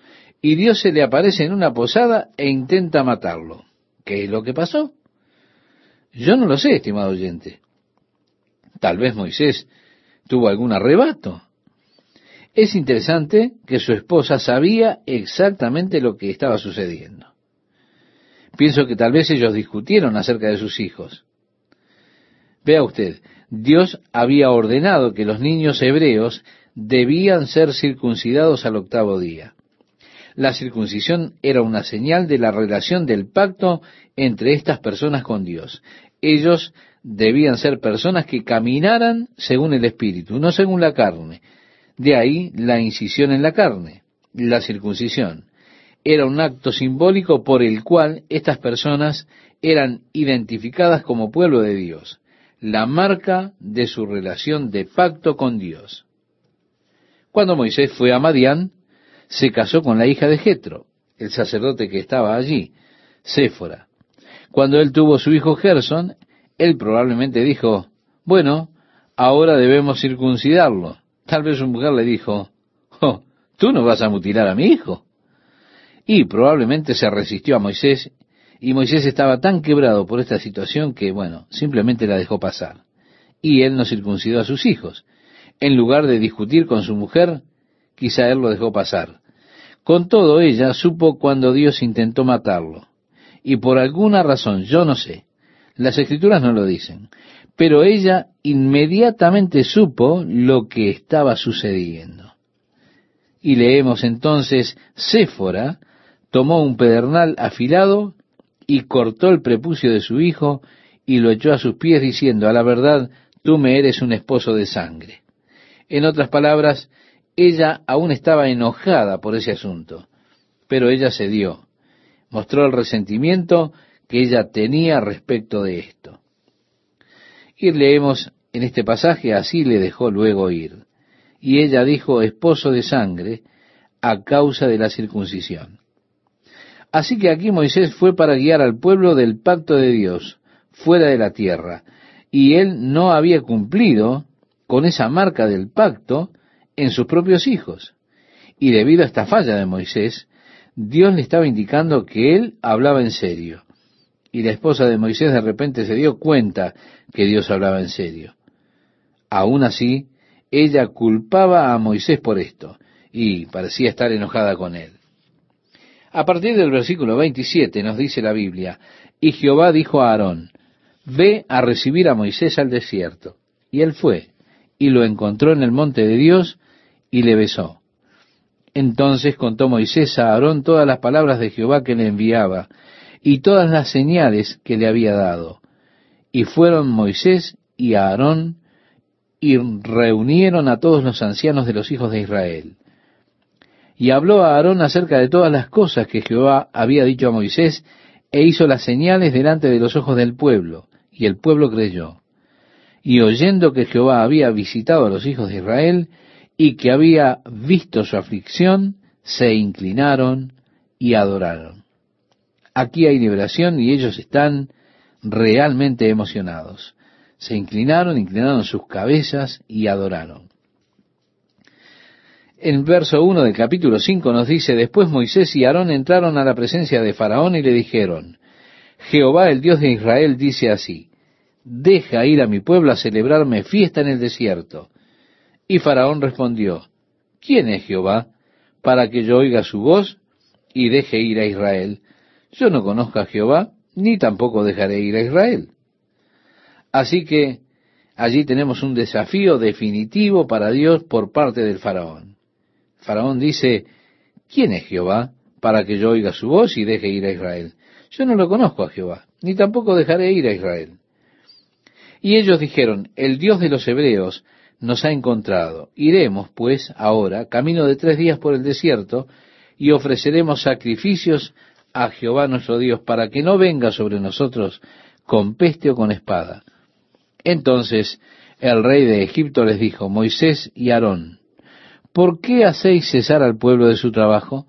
Speaker 1: y Dios se le aparece en una posada e intenta matarlo. ¿Qué es lo que pasó? Yo no lo sé, estimado oyente. Tal vez Moisés tuvo algún arrebato. Es interesante que su esposa sabía exactamente lo que estaba sucediendo. Pienso que tal vez ellos discutieron acerca de sus hijos. Vea usted, Dios había ordenado que los niños hebreos debían ser circuncidados al octavo día. La circuncisión era una señal de la relación del pacto entre estas personas con Dios. Ellos debían ser personas que caminaran según el Espíritu, no según la carne. De ahí la incisión en la carne, la circuncisión. Era un acto simbólico por el cual estas personas eran identificadas como pueblo de Dios, la marca de su relación de pacto con Dios. Cuando Moisés fue a Madián, se casó con la hija de Jetro, el sacerdote que estaba allí, Séfora. Cuando él tuvo su hijo Gerson, él probablemente dijo, bueno, ahora debemos circuncidarlo. Tal vez su mujer le dijo, oh, tú no vas a mutilar a mi hijo. Y probablemente se resistió a Moisés, y Moisés estaba tan quebrado por esta situación que, bueno, simplemente la dejó pasar. Y él no circuncidó a sus hijos. En lugar de discutir con su mujer, quizá él lo dejó pasar. Con todo, ella supo cuando Dios intentó matarlo. Y por alguna razón, yo no sé, las escrituras no lo dicen, pero ella inmediatamente supo lo que estaba sucediendo. Y leemos entonces, Séfora tomó un pedernal afilado y cortó el prepucio de su hijo y lo echó a sus pies diciendo, a la verdad, tú me eres un esposo de sangre. En otras palabras, ella aún estaba enojada por ese asunto, pero ella cedió, mostró el resentimiento que ella tenía respecto de esto. Y leemos en este pasaje, así le dejó luego ir. Y ella dijo, esposo de sangre, a causa de la circuncisión. Así que aquí Moisés fue para guiar al pueblo del pacto de Dios, fuera de la tierra, y él no había cumplido con esa marca del pacto en sus propios hijos. Y debido a esta falla de Moisés, Dios le estaba indicando que él hablaba en serio. Y la esposa de Moisés de repente se dio cuenta que Dios hablaba en serio. Aún así, ella culpaba a Moisés por esto y parecía estar enojada con él. A partir del versículo 27 nos dice la Biblia, y Jehová dijo a Aarón, ve a recibir a Moisés al desierto. Y él fue, y lo encontró en el monte de Dios, y le besó. Entonces contó Moisés a Aarón todas las palabras de Jehová que le enviaba, y todas las señales que le había dado. Y fueron Moisés y Aarón y reunieron a todos los ancianos de los hijos de Israel. Y habló a Aarón acerca de todas las cosas que Jehová había dicho a Moisés, e hizo las señales delante de los ojos del pueblo, y el pueblo creyó. Y oyendo que Jehová había visitado a los hijos de Israel, y que había visto su aflicción, se inclinaron y adoraron. Aquí hay liberación y ellos están realmente emocionados se inclinaron, inclinaron sus cabezas y adoraron. En verso 1 del capítulo 5 nos dice, después Moisés y Aarón entraron a la presencia de Faraón y le dijeron, Jehová el Dios de Israel dice así, deja ir a mi pueblo a celebrarme fiesta en el desierto. Y Faraón respondió, ¿quién es Jehová para que yo oiga su voz y deje ir a Israel? Yo no conozco a Jehová, ni tampoco dejaré ir a Israel. Así que allí tenemos un desafío definitivo para Dios por parte del faraón. faraón dice, ¿quién es Jehová para que yo oiga su voz y deje ir a Israel? Yo no lo conozco a Jehová, ni tampoco dejaré ir a Israel. Y ellos dijeron, el Dios de los hebreos nos ha encontrado. Iremos, pues, ahora, camino de tres días por el desierto, y ofreceremos sacrificios a Jehová nuestro Dios, para que no venga sobre nosotros con peste o con espada. Entonces el rey de Egipto les dijo, Moisés y Aarón, ¿por qué hacéis cesar al pueblo de su trabajo?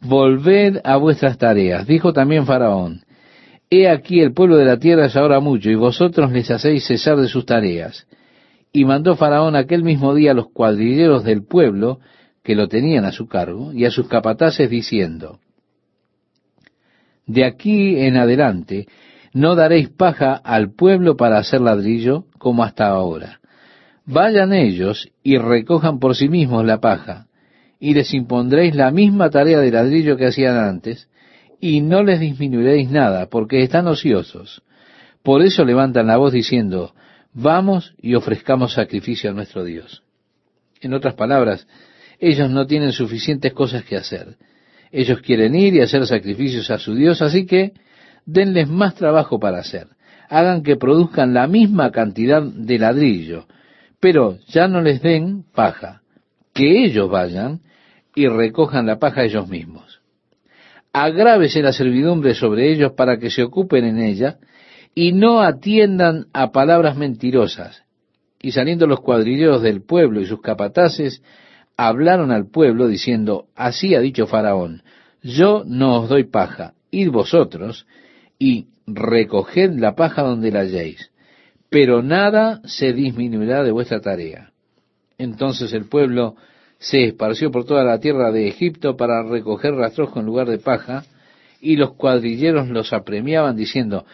Speaker 1: Volved a vuestras tareas. Dijo también Faraón, He aquí el pueblo de la tierra es ahora mucho, y vosotros les hacéis cesar de sus tareas. Y mandó Faraón aquel mismo día a los cuadrilleros del pueblo, que lo tenían a su cargo, y a sus capataces, diciendo, De aquí en adelante no daréis paja al pueblo para hacer ladrillo como hasta ahora. Vayan ellos y recojan por sí mismos la paja, y les impondréis la misma tarea de ladrillo que hacían antes, y no les disminuiréis nada, porque están ociosos. Por eso levantan la voz diciendo, vamos y ofrezcamos sacrificio a nuestro Dios. En otras palabras, ellos no tienen suficientes cosas que hacer. Ellos quieren ir y hacer sacrificios a su Dios, así que denles más trabajo para hacer. Hagan que produzcan la misma cantidad de ladrillo, pero ya no les den paja. Que ellos vayan y recojan la paja ellos mismos. Agrávese la servidumbre sobre ellos para que se ocupen en ella y no atiendan a palabras mentirosas. Y saliendo los cuadrilleros del pueblo y sus capataces, hablaron al pueblo diciendo, así ha dicho Faraón, yo no os doy paja, id vosotros y recoged la paja donde la halléis, pero nada se disminuirá de vuestra tarea. Entonces el pueblo se esparció por toda la tierra de Egipto para recoger rastrojo en lugar de paja, y los cuadrilleros los apremiaban diciendo,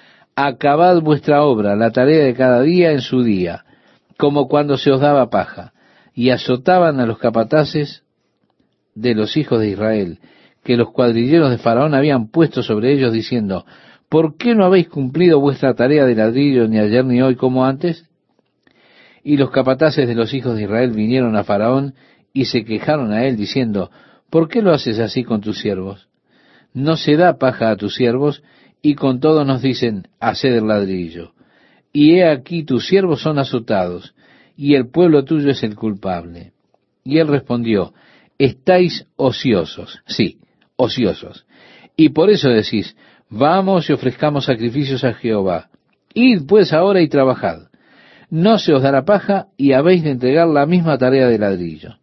Speaker 1: acabad vuestra obra, la tarea de cada día en su día, como cuando se os daba paja, y azotaban a los capataces de los hijos de Israel, que los cuadrilleros de Faraón habían puesto sobre ellos, diciendo, ¿por qué no habéis cumplido vuestra tarea de ladrillo ni ayer ni hoy como antes? Y los capataces de los hijos de Israel vinieron a Faraón y se quejaron a él diciendo, ¿por qué lo haces así con tus siervos? No se da paja a tus siervos y con todo nos dicen, haced el ladrillo. y he aquí tus siervos son azotados, y el pueblo tuyo es el culpable. Y él respondió, estáis ociosos, sí, ociosos. Y por eso decís, vamos y ofrezcamos sacrificios a Jehová. Id pues ahora y trabajad. No se os dará paja y habéis de entregar la misma tarea de ladrillo.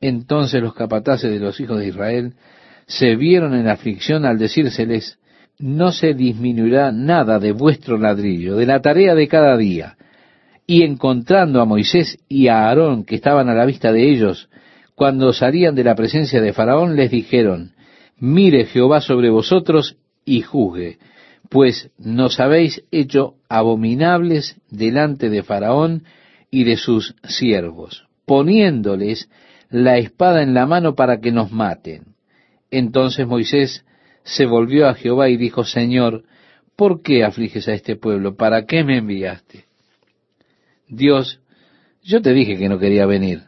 Speaker 1: Entonces los capataces de los hijos de Israel se vieron en aflicción al decírseles, no se disminuirá nada de vuestro ladrillo, de la tarea de cada día. Y encontrando a Moisés y a Aarón, que estaban a la vista de ellos, cuando salían de la presencia de Faraón, les dijeron, mire Jehová sobre vosotros y juzgue, pues nos habéis hecho abominables delante de Faraón y de sus siervos, poniéndoles la espada en la mano para que nos maten. Entonces Moisés se volvió a Jehová y dijo, Señor, ¿por qué afliges a este pueblo? ¿Para qué me enviaste? Dios, yo te dije que no quería venir.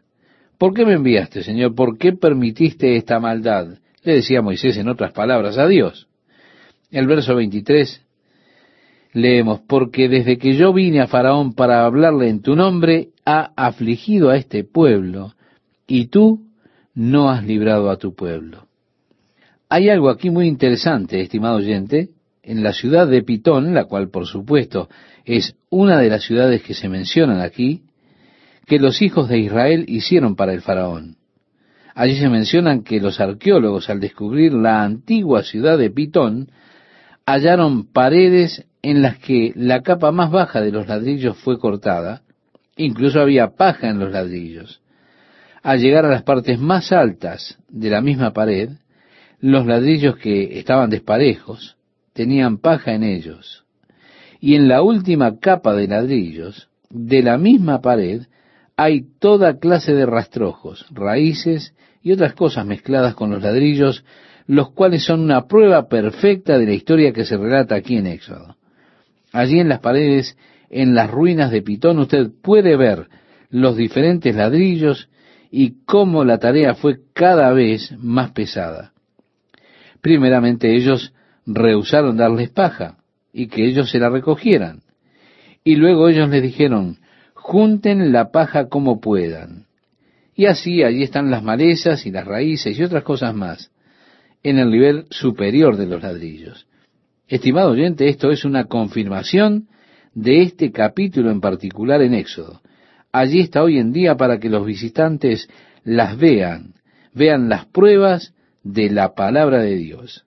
Speaker 1: ¿Por qué me enviaste, Señor? ¿Por qué permitiste esta maldad? Le decía Moisés en otras palabras a Dios. El verso 23 leemos, porque desde que yo vine a Faraón para hablarle en tu nombre, ha afligido a este pueblo, y tú no has librado a tu pueblo. Hay algo aquí muy interesante, estimado oyente, en la ciudad de Pitón, la cual por supuesto es una de las ciudades que se mencionan aquí, que los hijos de Israel hicieron para el faraón. Allí se mencionan que los arqueólogos al descubrir la antigua ciudad de Pitón hallaron paredes en las que la capa más baja de los ladrillos fue cortada, incluso había paja en los ladrillos. Al llegar a las partes más altas de la misma pared, los ladrillos que estaban desparejos tenían paja en ellos. Y en la última capa de ladrillos, de la misma pared, hay toda clase de rastrojos, raíces y otras cosas mezcladas con los ladrillos, los cuales son una prueba perfecta de la historia que se relata aquí en Éxodo. Allí en las paredes, en las ruinas de Pitón, usted puede ver los diferentes ladrillos y cómo la tarea fue cada vez más pesada. Primeramente ellos rehusaron darles paja y que ellos se la recogieran. Y luego ellos les dijeron, junten la paja como puedan. Y así allí están las malezas y las raíces y otras cosas más, en el nivel superior de los ladrillos. Estimado oyente, esto es una confirmación de este capítulo en particular en Éxodo allí está hoy en día para que los visitantes las vean, vean las pruebas de la palabra de Dios.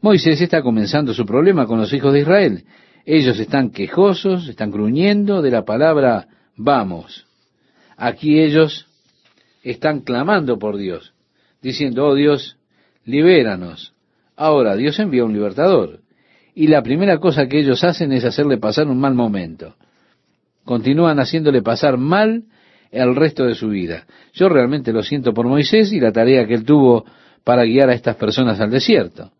Speaker 1: Moisés está comenzando su problema con los hijos de Israel. Ellos están quejosos, están gruñendo de la palabra vamos. Aquí ellos están clamando por Dios, diciendo, oh Dios, libéranos. Ahora, Dios envía un libertador. Y la primera cosa que ellos hacen es hacerle pasar un mal momento continúan haciéndole pasar mal el resto de su vida. Yo realmente lo siento por Moisés y la tarea que él tuvo para guiar a estas personas al desierto.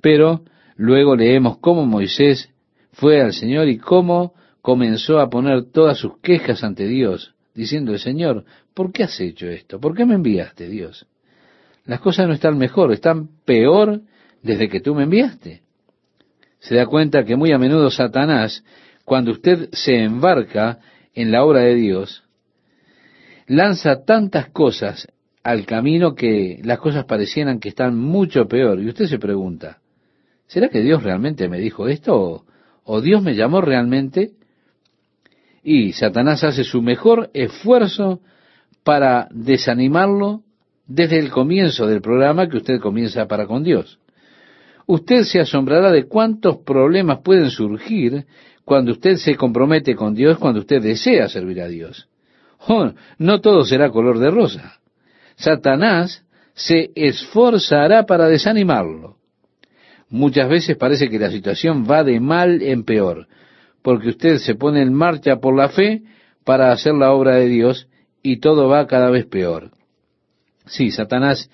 Speaker 1: Pero luego leemos cómo Moisés fue al Señor y cómo comenzó a poner todas sus quejas ante Dios, diciendo, Señor, ¿por qué has hecho esto? ¿Por qué me enviaste, Dios? Las cosas no están mejor, están peor desde que tú me enviaste. Se da cuenta que muy a menudo Satanás cuando usted se embarca en la obra de Dios, lanza tantas cosas al camino que las cosas parecieran que están mucho peor. Y usted se pregunta, ¿será que Dios realmente me dijo esto? ¿O, Dios me llamó realmente? Y Satanás hace su mejor esfuerzo para desanimarlo desde el comienzo del programa que usted comienza para con Dios. Usted se asombrará de cuántos problemas pueden surgir cuando usted se compromete con Dios, cuando usted desea servir a Dios. No todo será color de rosa. Satanás se esforzará para desanimarlo. Muchas veces parece que la situación va de mal en peor, porque usted se pone en marcha por la fe para hacer la obra de Dios y todo va cada vez peor. Sí, Satanás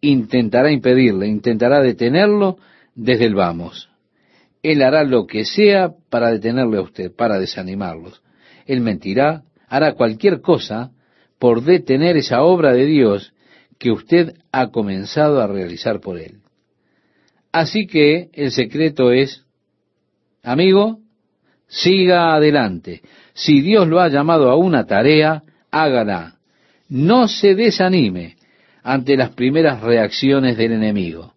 Speaker 1: intentará impedirle, intentará detenerlo desde el vamos. Él hará lo que sea para detenerle a usted, para desanimarlos. Él mentirá, hará cualquier cosa por detener esa obra de Dios que usted ha comenzado a realizar por él. Así que el secreto es, amigo, Siga adelante. Si Dios lo ha llamado a una tarea, hágala. No se desanime ante las primeras reacciones del enemigo.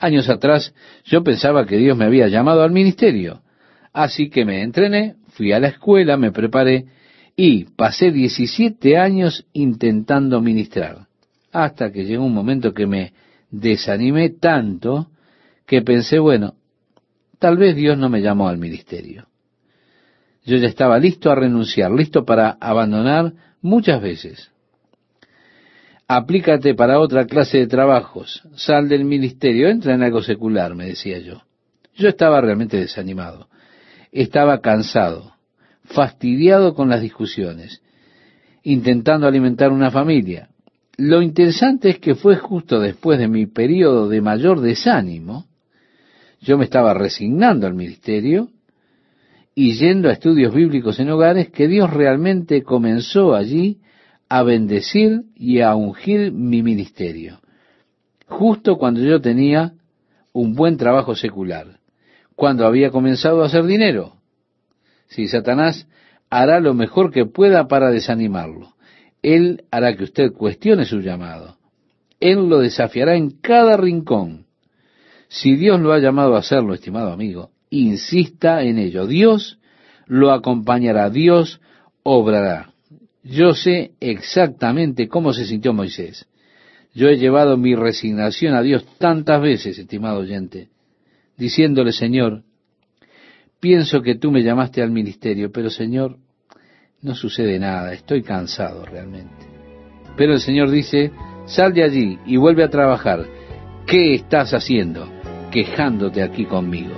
Speaker 1: Años atrás yo pensaba que Dios me había llamado al ministerio, así que me entrené, fui a la escuela, me preparé y pasé 17 años intentando ministrar, hasta que llegó un momento que me desanimé tanto que pensé, bueno, tal vez Dios no me llamó al ministerio. Yo ya estaba listo a renunciar, listo para abandonar muchas veces aplícate para otra clase de trabajos, sal del ministerio, entra en algo secular, me decía yo. Yo estaba realmente desanimado, estaba cansado, fastidiado con las discusiones, intentando alimentar una familia. Lo interesante es que fue justo después de mi periodo de mayor desánimo, yo me estaba resignando al ministerio y yendo a estudios bíblicos en hogares, que Dios realmente comenzó allí a bendecir y a ungir mi ministerio, justo cuando yo tenía un buen trabajo secular, cuando había comenzado a hacer dinero. Si Satanás hará lo mejor que pueda para desanimarlo, él hará que usted cuestione su llamado. Él lo desafiará en cada rincón. Si Dios lo ha llamado a hacerlo, estimado amigo, insista en ello. Dios lo acompañará, Dios obrará. Yo sé exactamente cómo se sintió Moisés. Yo he llevado mi resignación a Dios tantas veces, estimado oyente, diciéndole, Señor, pienso que tú me llamaste al ministerio, pero Señor, no sucede nada, estoy cansado realmente. Pero el Señor dice, sal de allí y vuelve a trabajar. ¿Qué estás haciendo? Quejándote aquí conmigo.